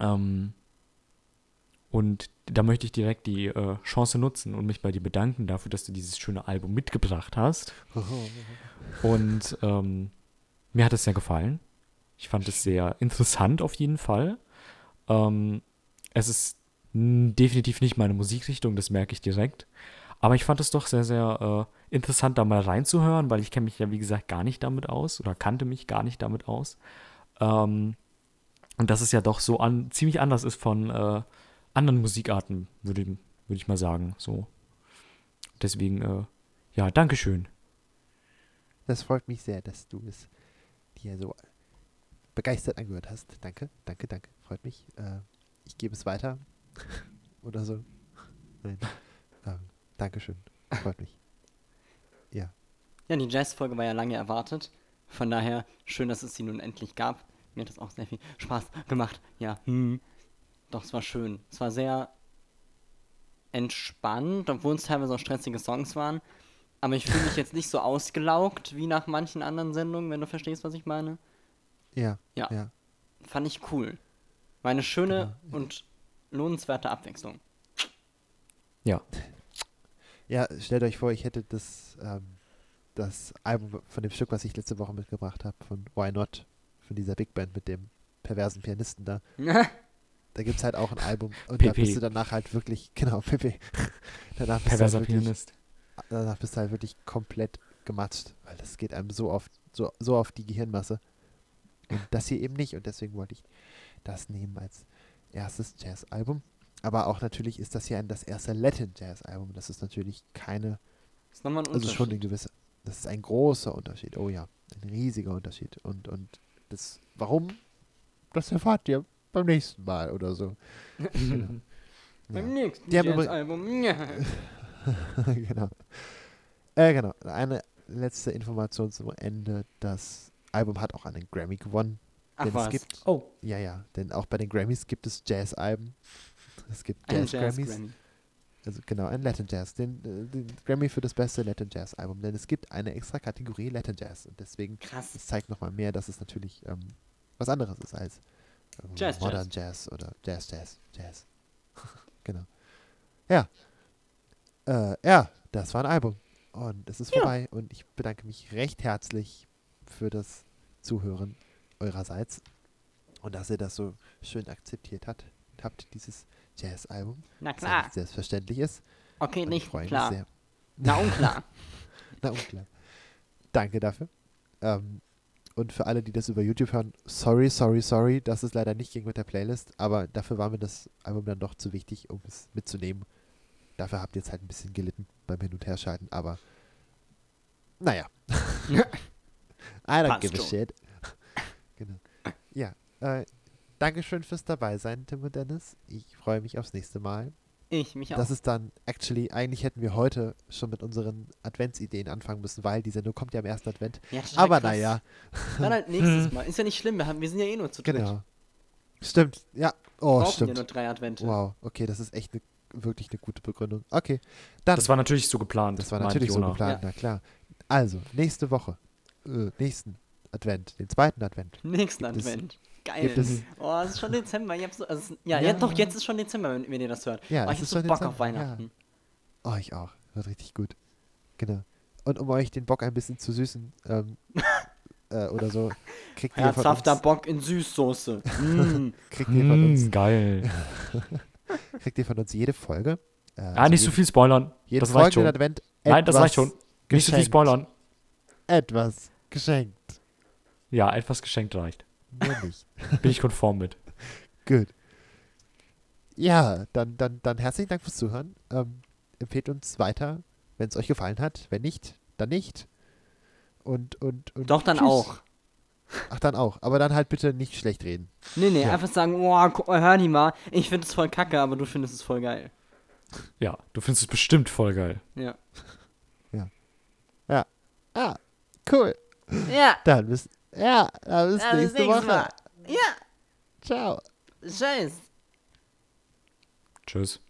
Ähm, und da möchte ich direkt die äh, Chance nutzen und mich bei dir bedanken dafür, dass du dieses schöne Album mitgebracht hast. Und ähm, mir hat es sehr gefallen. Ich fand es sehr interessant auf jeden Fall. Ähm, es ist definitiv nicht meine Musikrichtung, das merke ich direkt. Aber ich fand es doch sehr, sehr äh, interessant, da mal reinzuhören, weil ich kenne mich ja, wie gesagt, gar nicht damit aus oder kannte mich gar nicht damit aus. Ähm, und dass es ja doch so an, ziemlich anders ist von äh, anderen Musikarten, würde würd ich mal sagen. So. Deswegen, äh, ja, Dankeschön.
Das freut mich sehr, dass du es dir so begeistert angehört hast. Danke, danke, danke. Freut mich. Äh, ich gebe es weiter. Oder so. Nein. Ähm, Dankeschön. Freut mich. Ja.
Ja, die Jazz-Folge war ja lange erwartet. Von daher schön, dass es sie nun endlich gab. Mir hat das auch sehr viel Spaß gemacht. Ja, hm. Doch, es war schön. Es war sehr entspannt, obwohl es teilweise auch stressige Songs waren. Aber ich fühle mich jetzt nicht so ausgelaugt wie nach manchen anderen Sendungen, wenn du verstehst, was ich meine.
Ja.
Ja.
Ja.
Fand ich cool. War eine schöne und lohnenswerte Abwechslung.
Ja.
Ja, stellt euch vor, ich hätte das, ähm, das Album von dem Stück, was ich letzte Woche mitgebracht habe, von Why Not, von dieser Big Band mit dem perversen Pianisten da. Da gibt es halt auch ein Album und da bist du danach halt wirklich, genau, PP. danach bist du
Perverser
halt wirklich,
Pianist.
danach bist du halt wirklich komplett gematscht, weil das geht einem so auf, so, so auf die Gehirnmasse. Und das hier eben nicht und deswegen wollte ich das nehmen als erstes Jazz-Album. Aber auch natürlich ist das hier ein, das erste Latin Jazz-Album. Das ist natürlich keine,
ist nochmal ein
also schon ein
Unterschied.
gewisser, das ist ein großer Unterschied. Oh ja, ein riesiger Unterschied. Und, und das, warum? Das erfahrt ihr beim nächsten Mal oder so. genau.
Beim
Ja.
nächsten Jazz-Album. Ja.
genau. Äh, genau. Eine letzte Information zum Ende. Das Album hat auch einen Grammy gewonnen.
Ach
denn
was.
es gibt,
Oh.
ja, ja, denn auch bei den Grammys gibt es Jazz-Alben. Es gibt Jazz-Grammys.
Jazz-Grammy.
Also genau, ein Latin Jazz. Den, äh, den Grammy für das beste Latin Jazz Album. Denn es gibt eine extra Kategorie Latin Jazz. Und deswegen,
Krass.
das zeigt nochmal mehr, dass es natürlich ähm, was anderes ist als ähm,
Jazz,
Modern Jazz. oder Jazz Jazz. Jazz. genau. Ja. Äh, ja, das war ein Album. Und es ist vorbei. Und ich bedanke mich recht herzlich für das Zuhören eurerseits. Und dass ihr das so schön akzeptiert hat, habt, dieses Jazz-Album.
Na
Das
klar.
nicht selbstverständlich ist.
Okay,
Und ich
nicht klar. Na unklar.
Na unklar. Danke dafür. Ähm, und für alle, die das über YouTube hören, sorry, sorry, sorry, dass es leider nicht ging mit der Playlist, aber dafür war mir das Album dann doch zu wichtig, um es mitzunehmen. Dafür habt ihr jetzt halt ein bisschen gelitten beim Hin- und Herschalten, aber naja. I don't
Passt
give a shit. Ja, äh, Dankeschön fürs Dabeisein, Tim und Dennis. Ich freue mich aufs nächste Mal.
Ich mich auch.
Das ist dann, actually, eigentlich hätten wir heute schon mit unseren Adventsideen anfangen müssen, weil die Sendung kommt ja am ersten Advent.
Ja,
Aber
krass.
naja,
Dann halt nächstes Mal. Ist ja nicht schlimm, wir, haben, wir sind ja eh nur zu dritt.
genau. Stimmt, ja. Oh,
Brauchen ja
stimmt.
nur drei Advente.
Wow, okay, das ist echt eine, wirklich eine gute Begründung. Okay, dann.
Das war natürlich so geplant.
Das war natürlich so geplant, na klar. Also, nächste Woche, äh, nächsten Advent, den zweiten Advent.
Nächsten Advent. Geil.
gibt es-
oh, es ist schon Dezember. Ich hab so, also, ja,
Ja.
ja, doch, jetzt ist schon Dezember, wenn, wenn ihr das hört.
Ja,
oh, ich hab
ist
so
schon
Bock
Dezember,
auf Weihnachten.
Oh, ich auch. Wird richtig gut. Genau. Und um euch den Bock ein bisschen zu süßen, ähm, äh, oder so, kriegt ihr, von
Herzhafter
uns,
Bock in Süßsoße. mm.
kriegt, ihr von uns,
Mm, geil.
kriegt ihr von uns jede Folge. Äh,
Ah, nicht so
jeden-
viel spoilern.
Jeden
Das reicht
folgenden
schon.
Advent
Nein, das reicht schon. Nicht so viel
geschenkt.
spoilern.
Etwas geschenkt.
Ja, etwas geschenkt reicht.
Mehr nicht.
Bin ich konform mit.
Gut. Ja, dann, dann, dann herzlichen Dank fürs Zuhören. Ähm, empfehlt uns weiter, wenn es euch gefallen hat. Wenn nicht, dann nicht. Und, und, und
Doch, dann
tschüss.
auch.
Ach, dann auch. Aber dann halt bitte nicht schlecht reden.
Nee, nee,
Ja.
einfach sagen, oh, gu- hör die mal. Ich finde es voll kacke, aber du findest es voll geil.
Ja, du findest es bestimmt voll geil.
Ja.
Ah, cool.
Ja,
Dann bis, ja, dann bis
Ja, bis
nächste Woche.
Mal. ja,
Ciao.
scheiß.
Tschüss.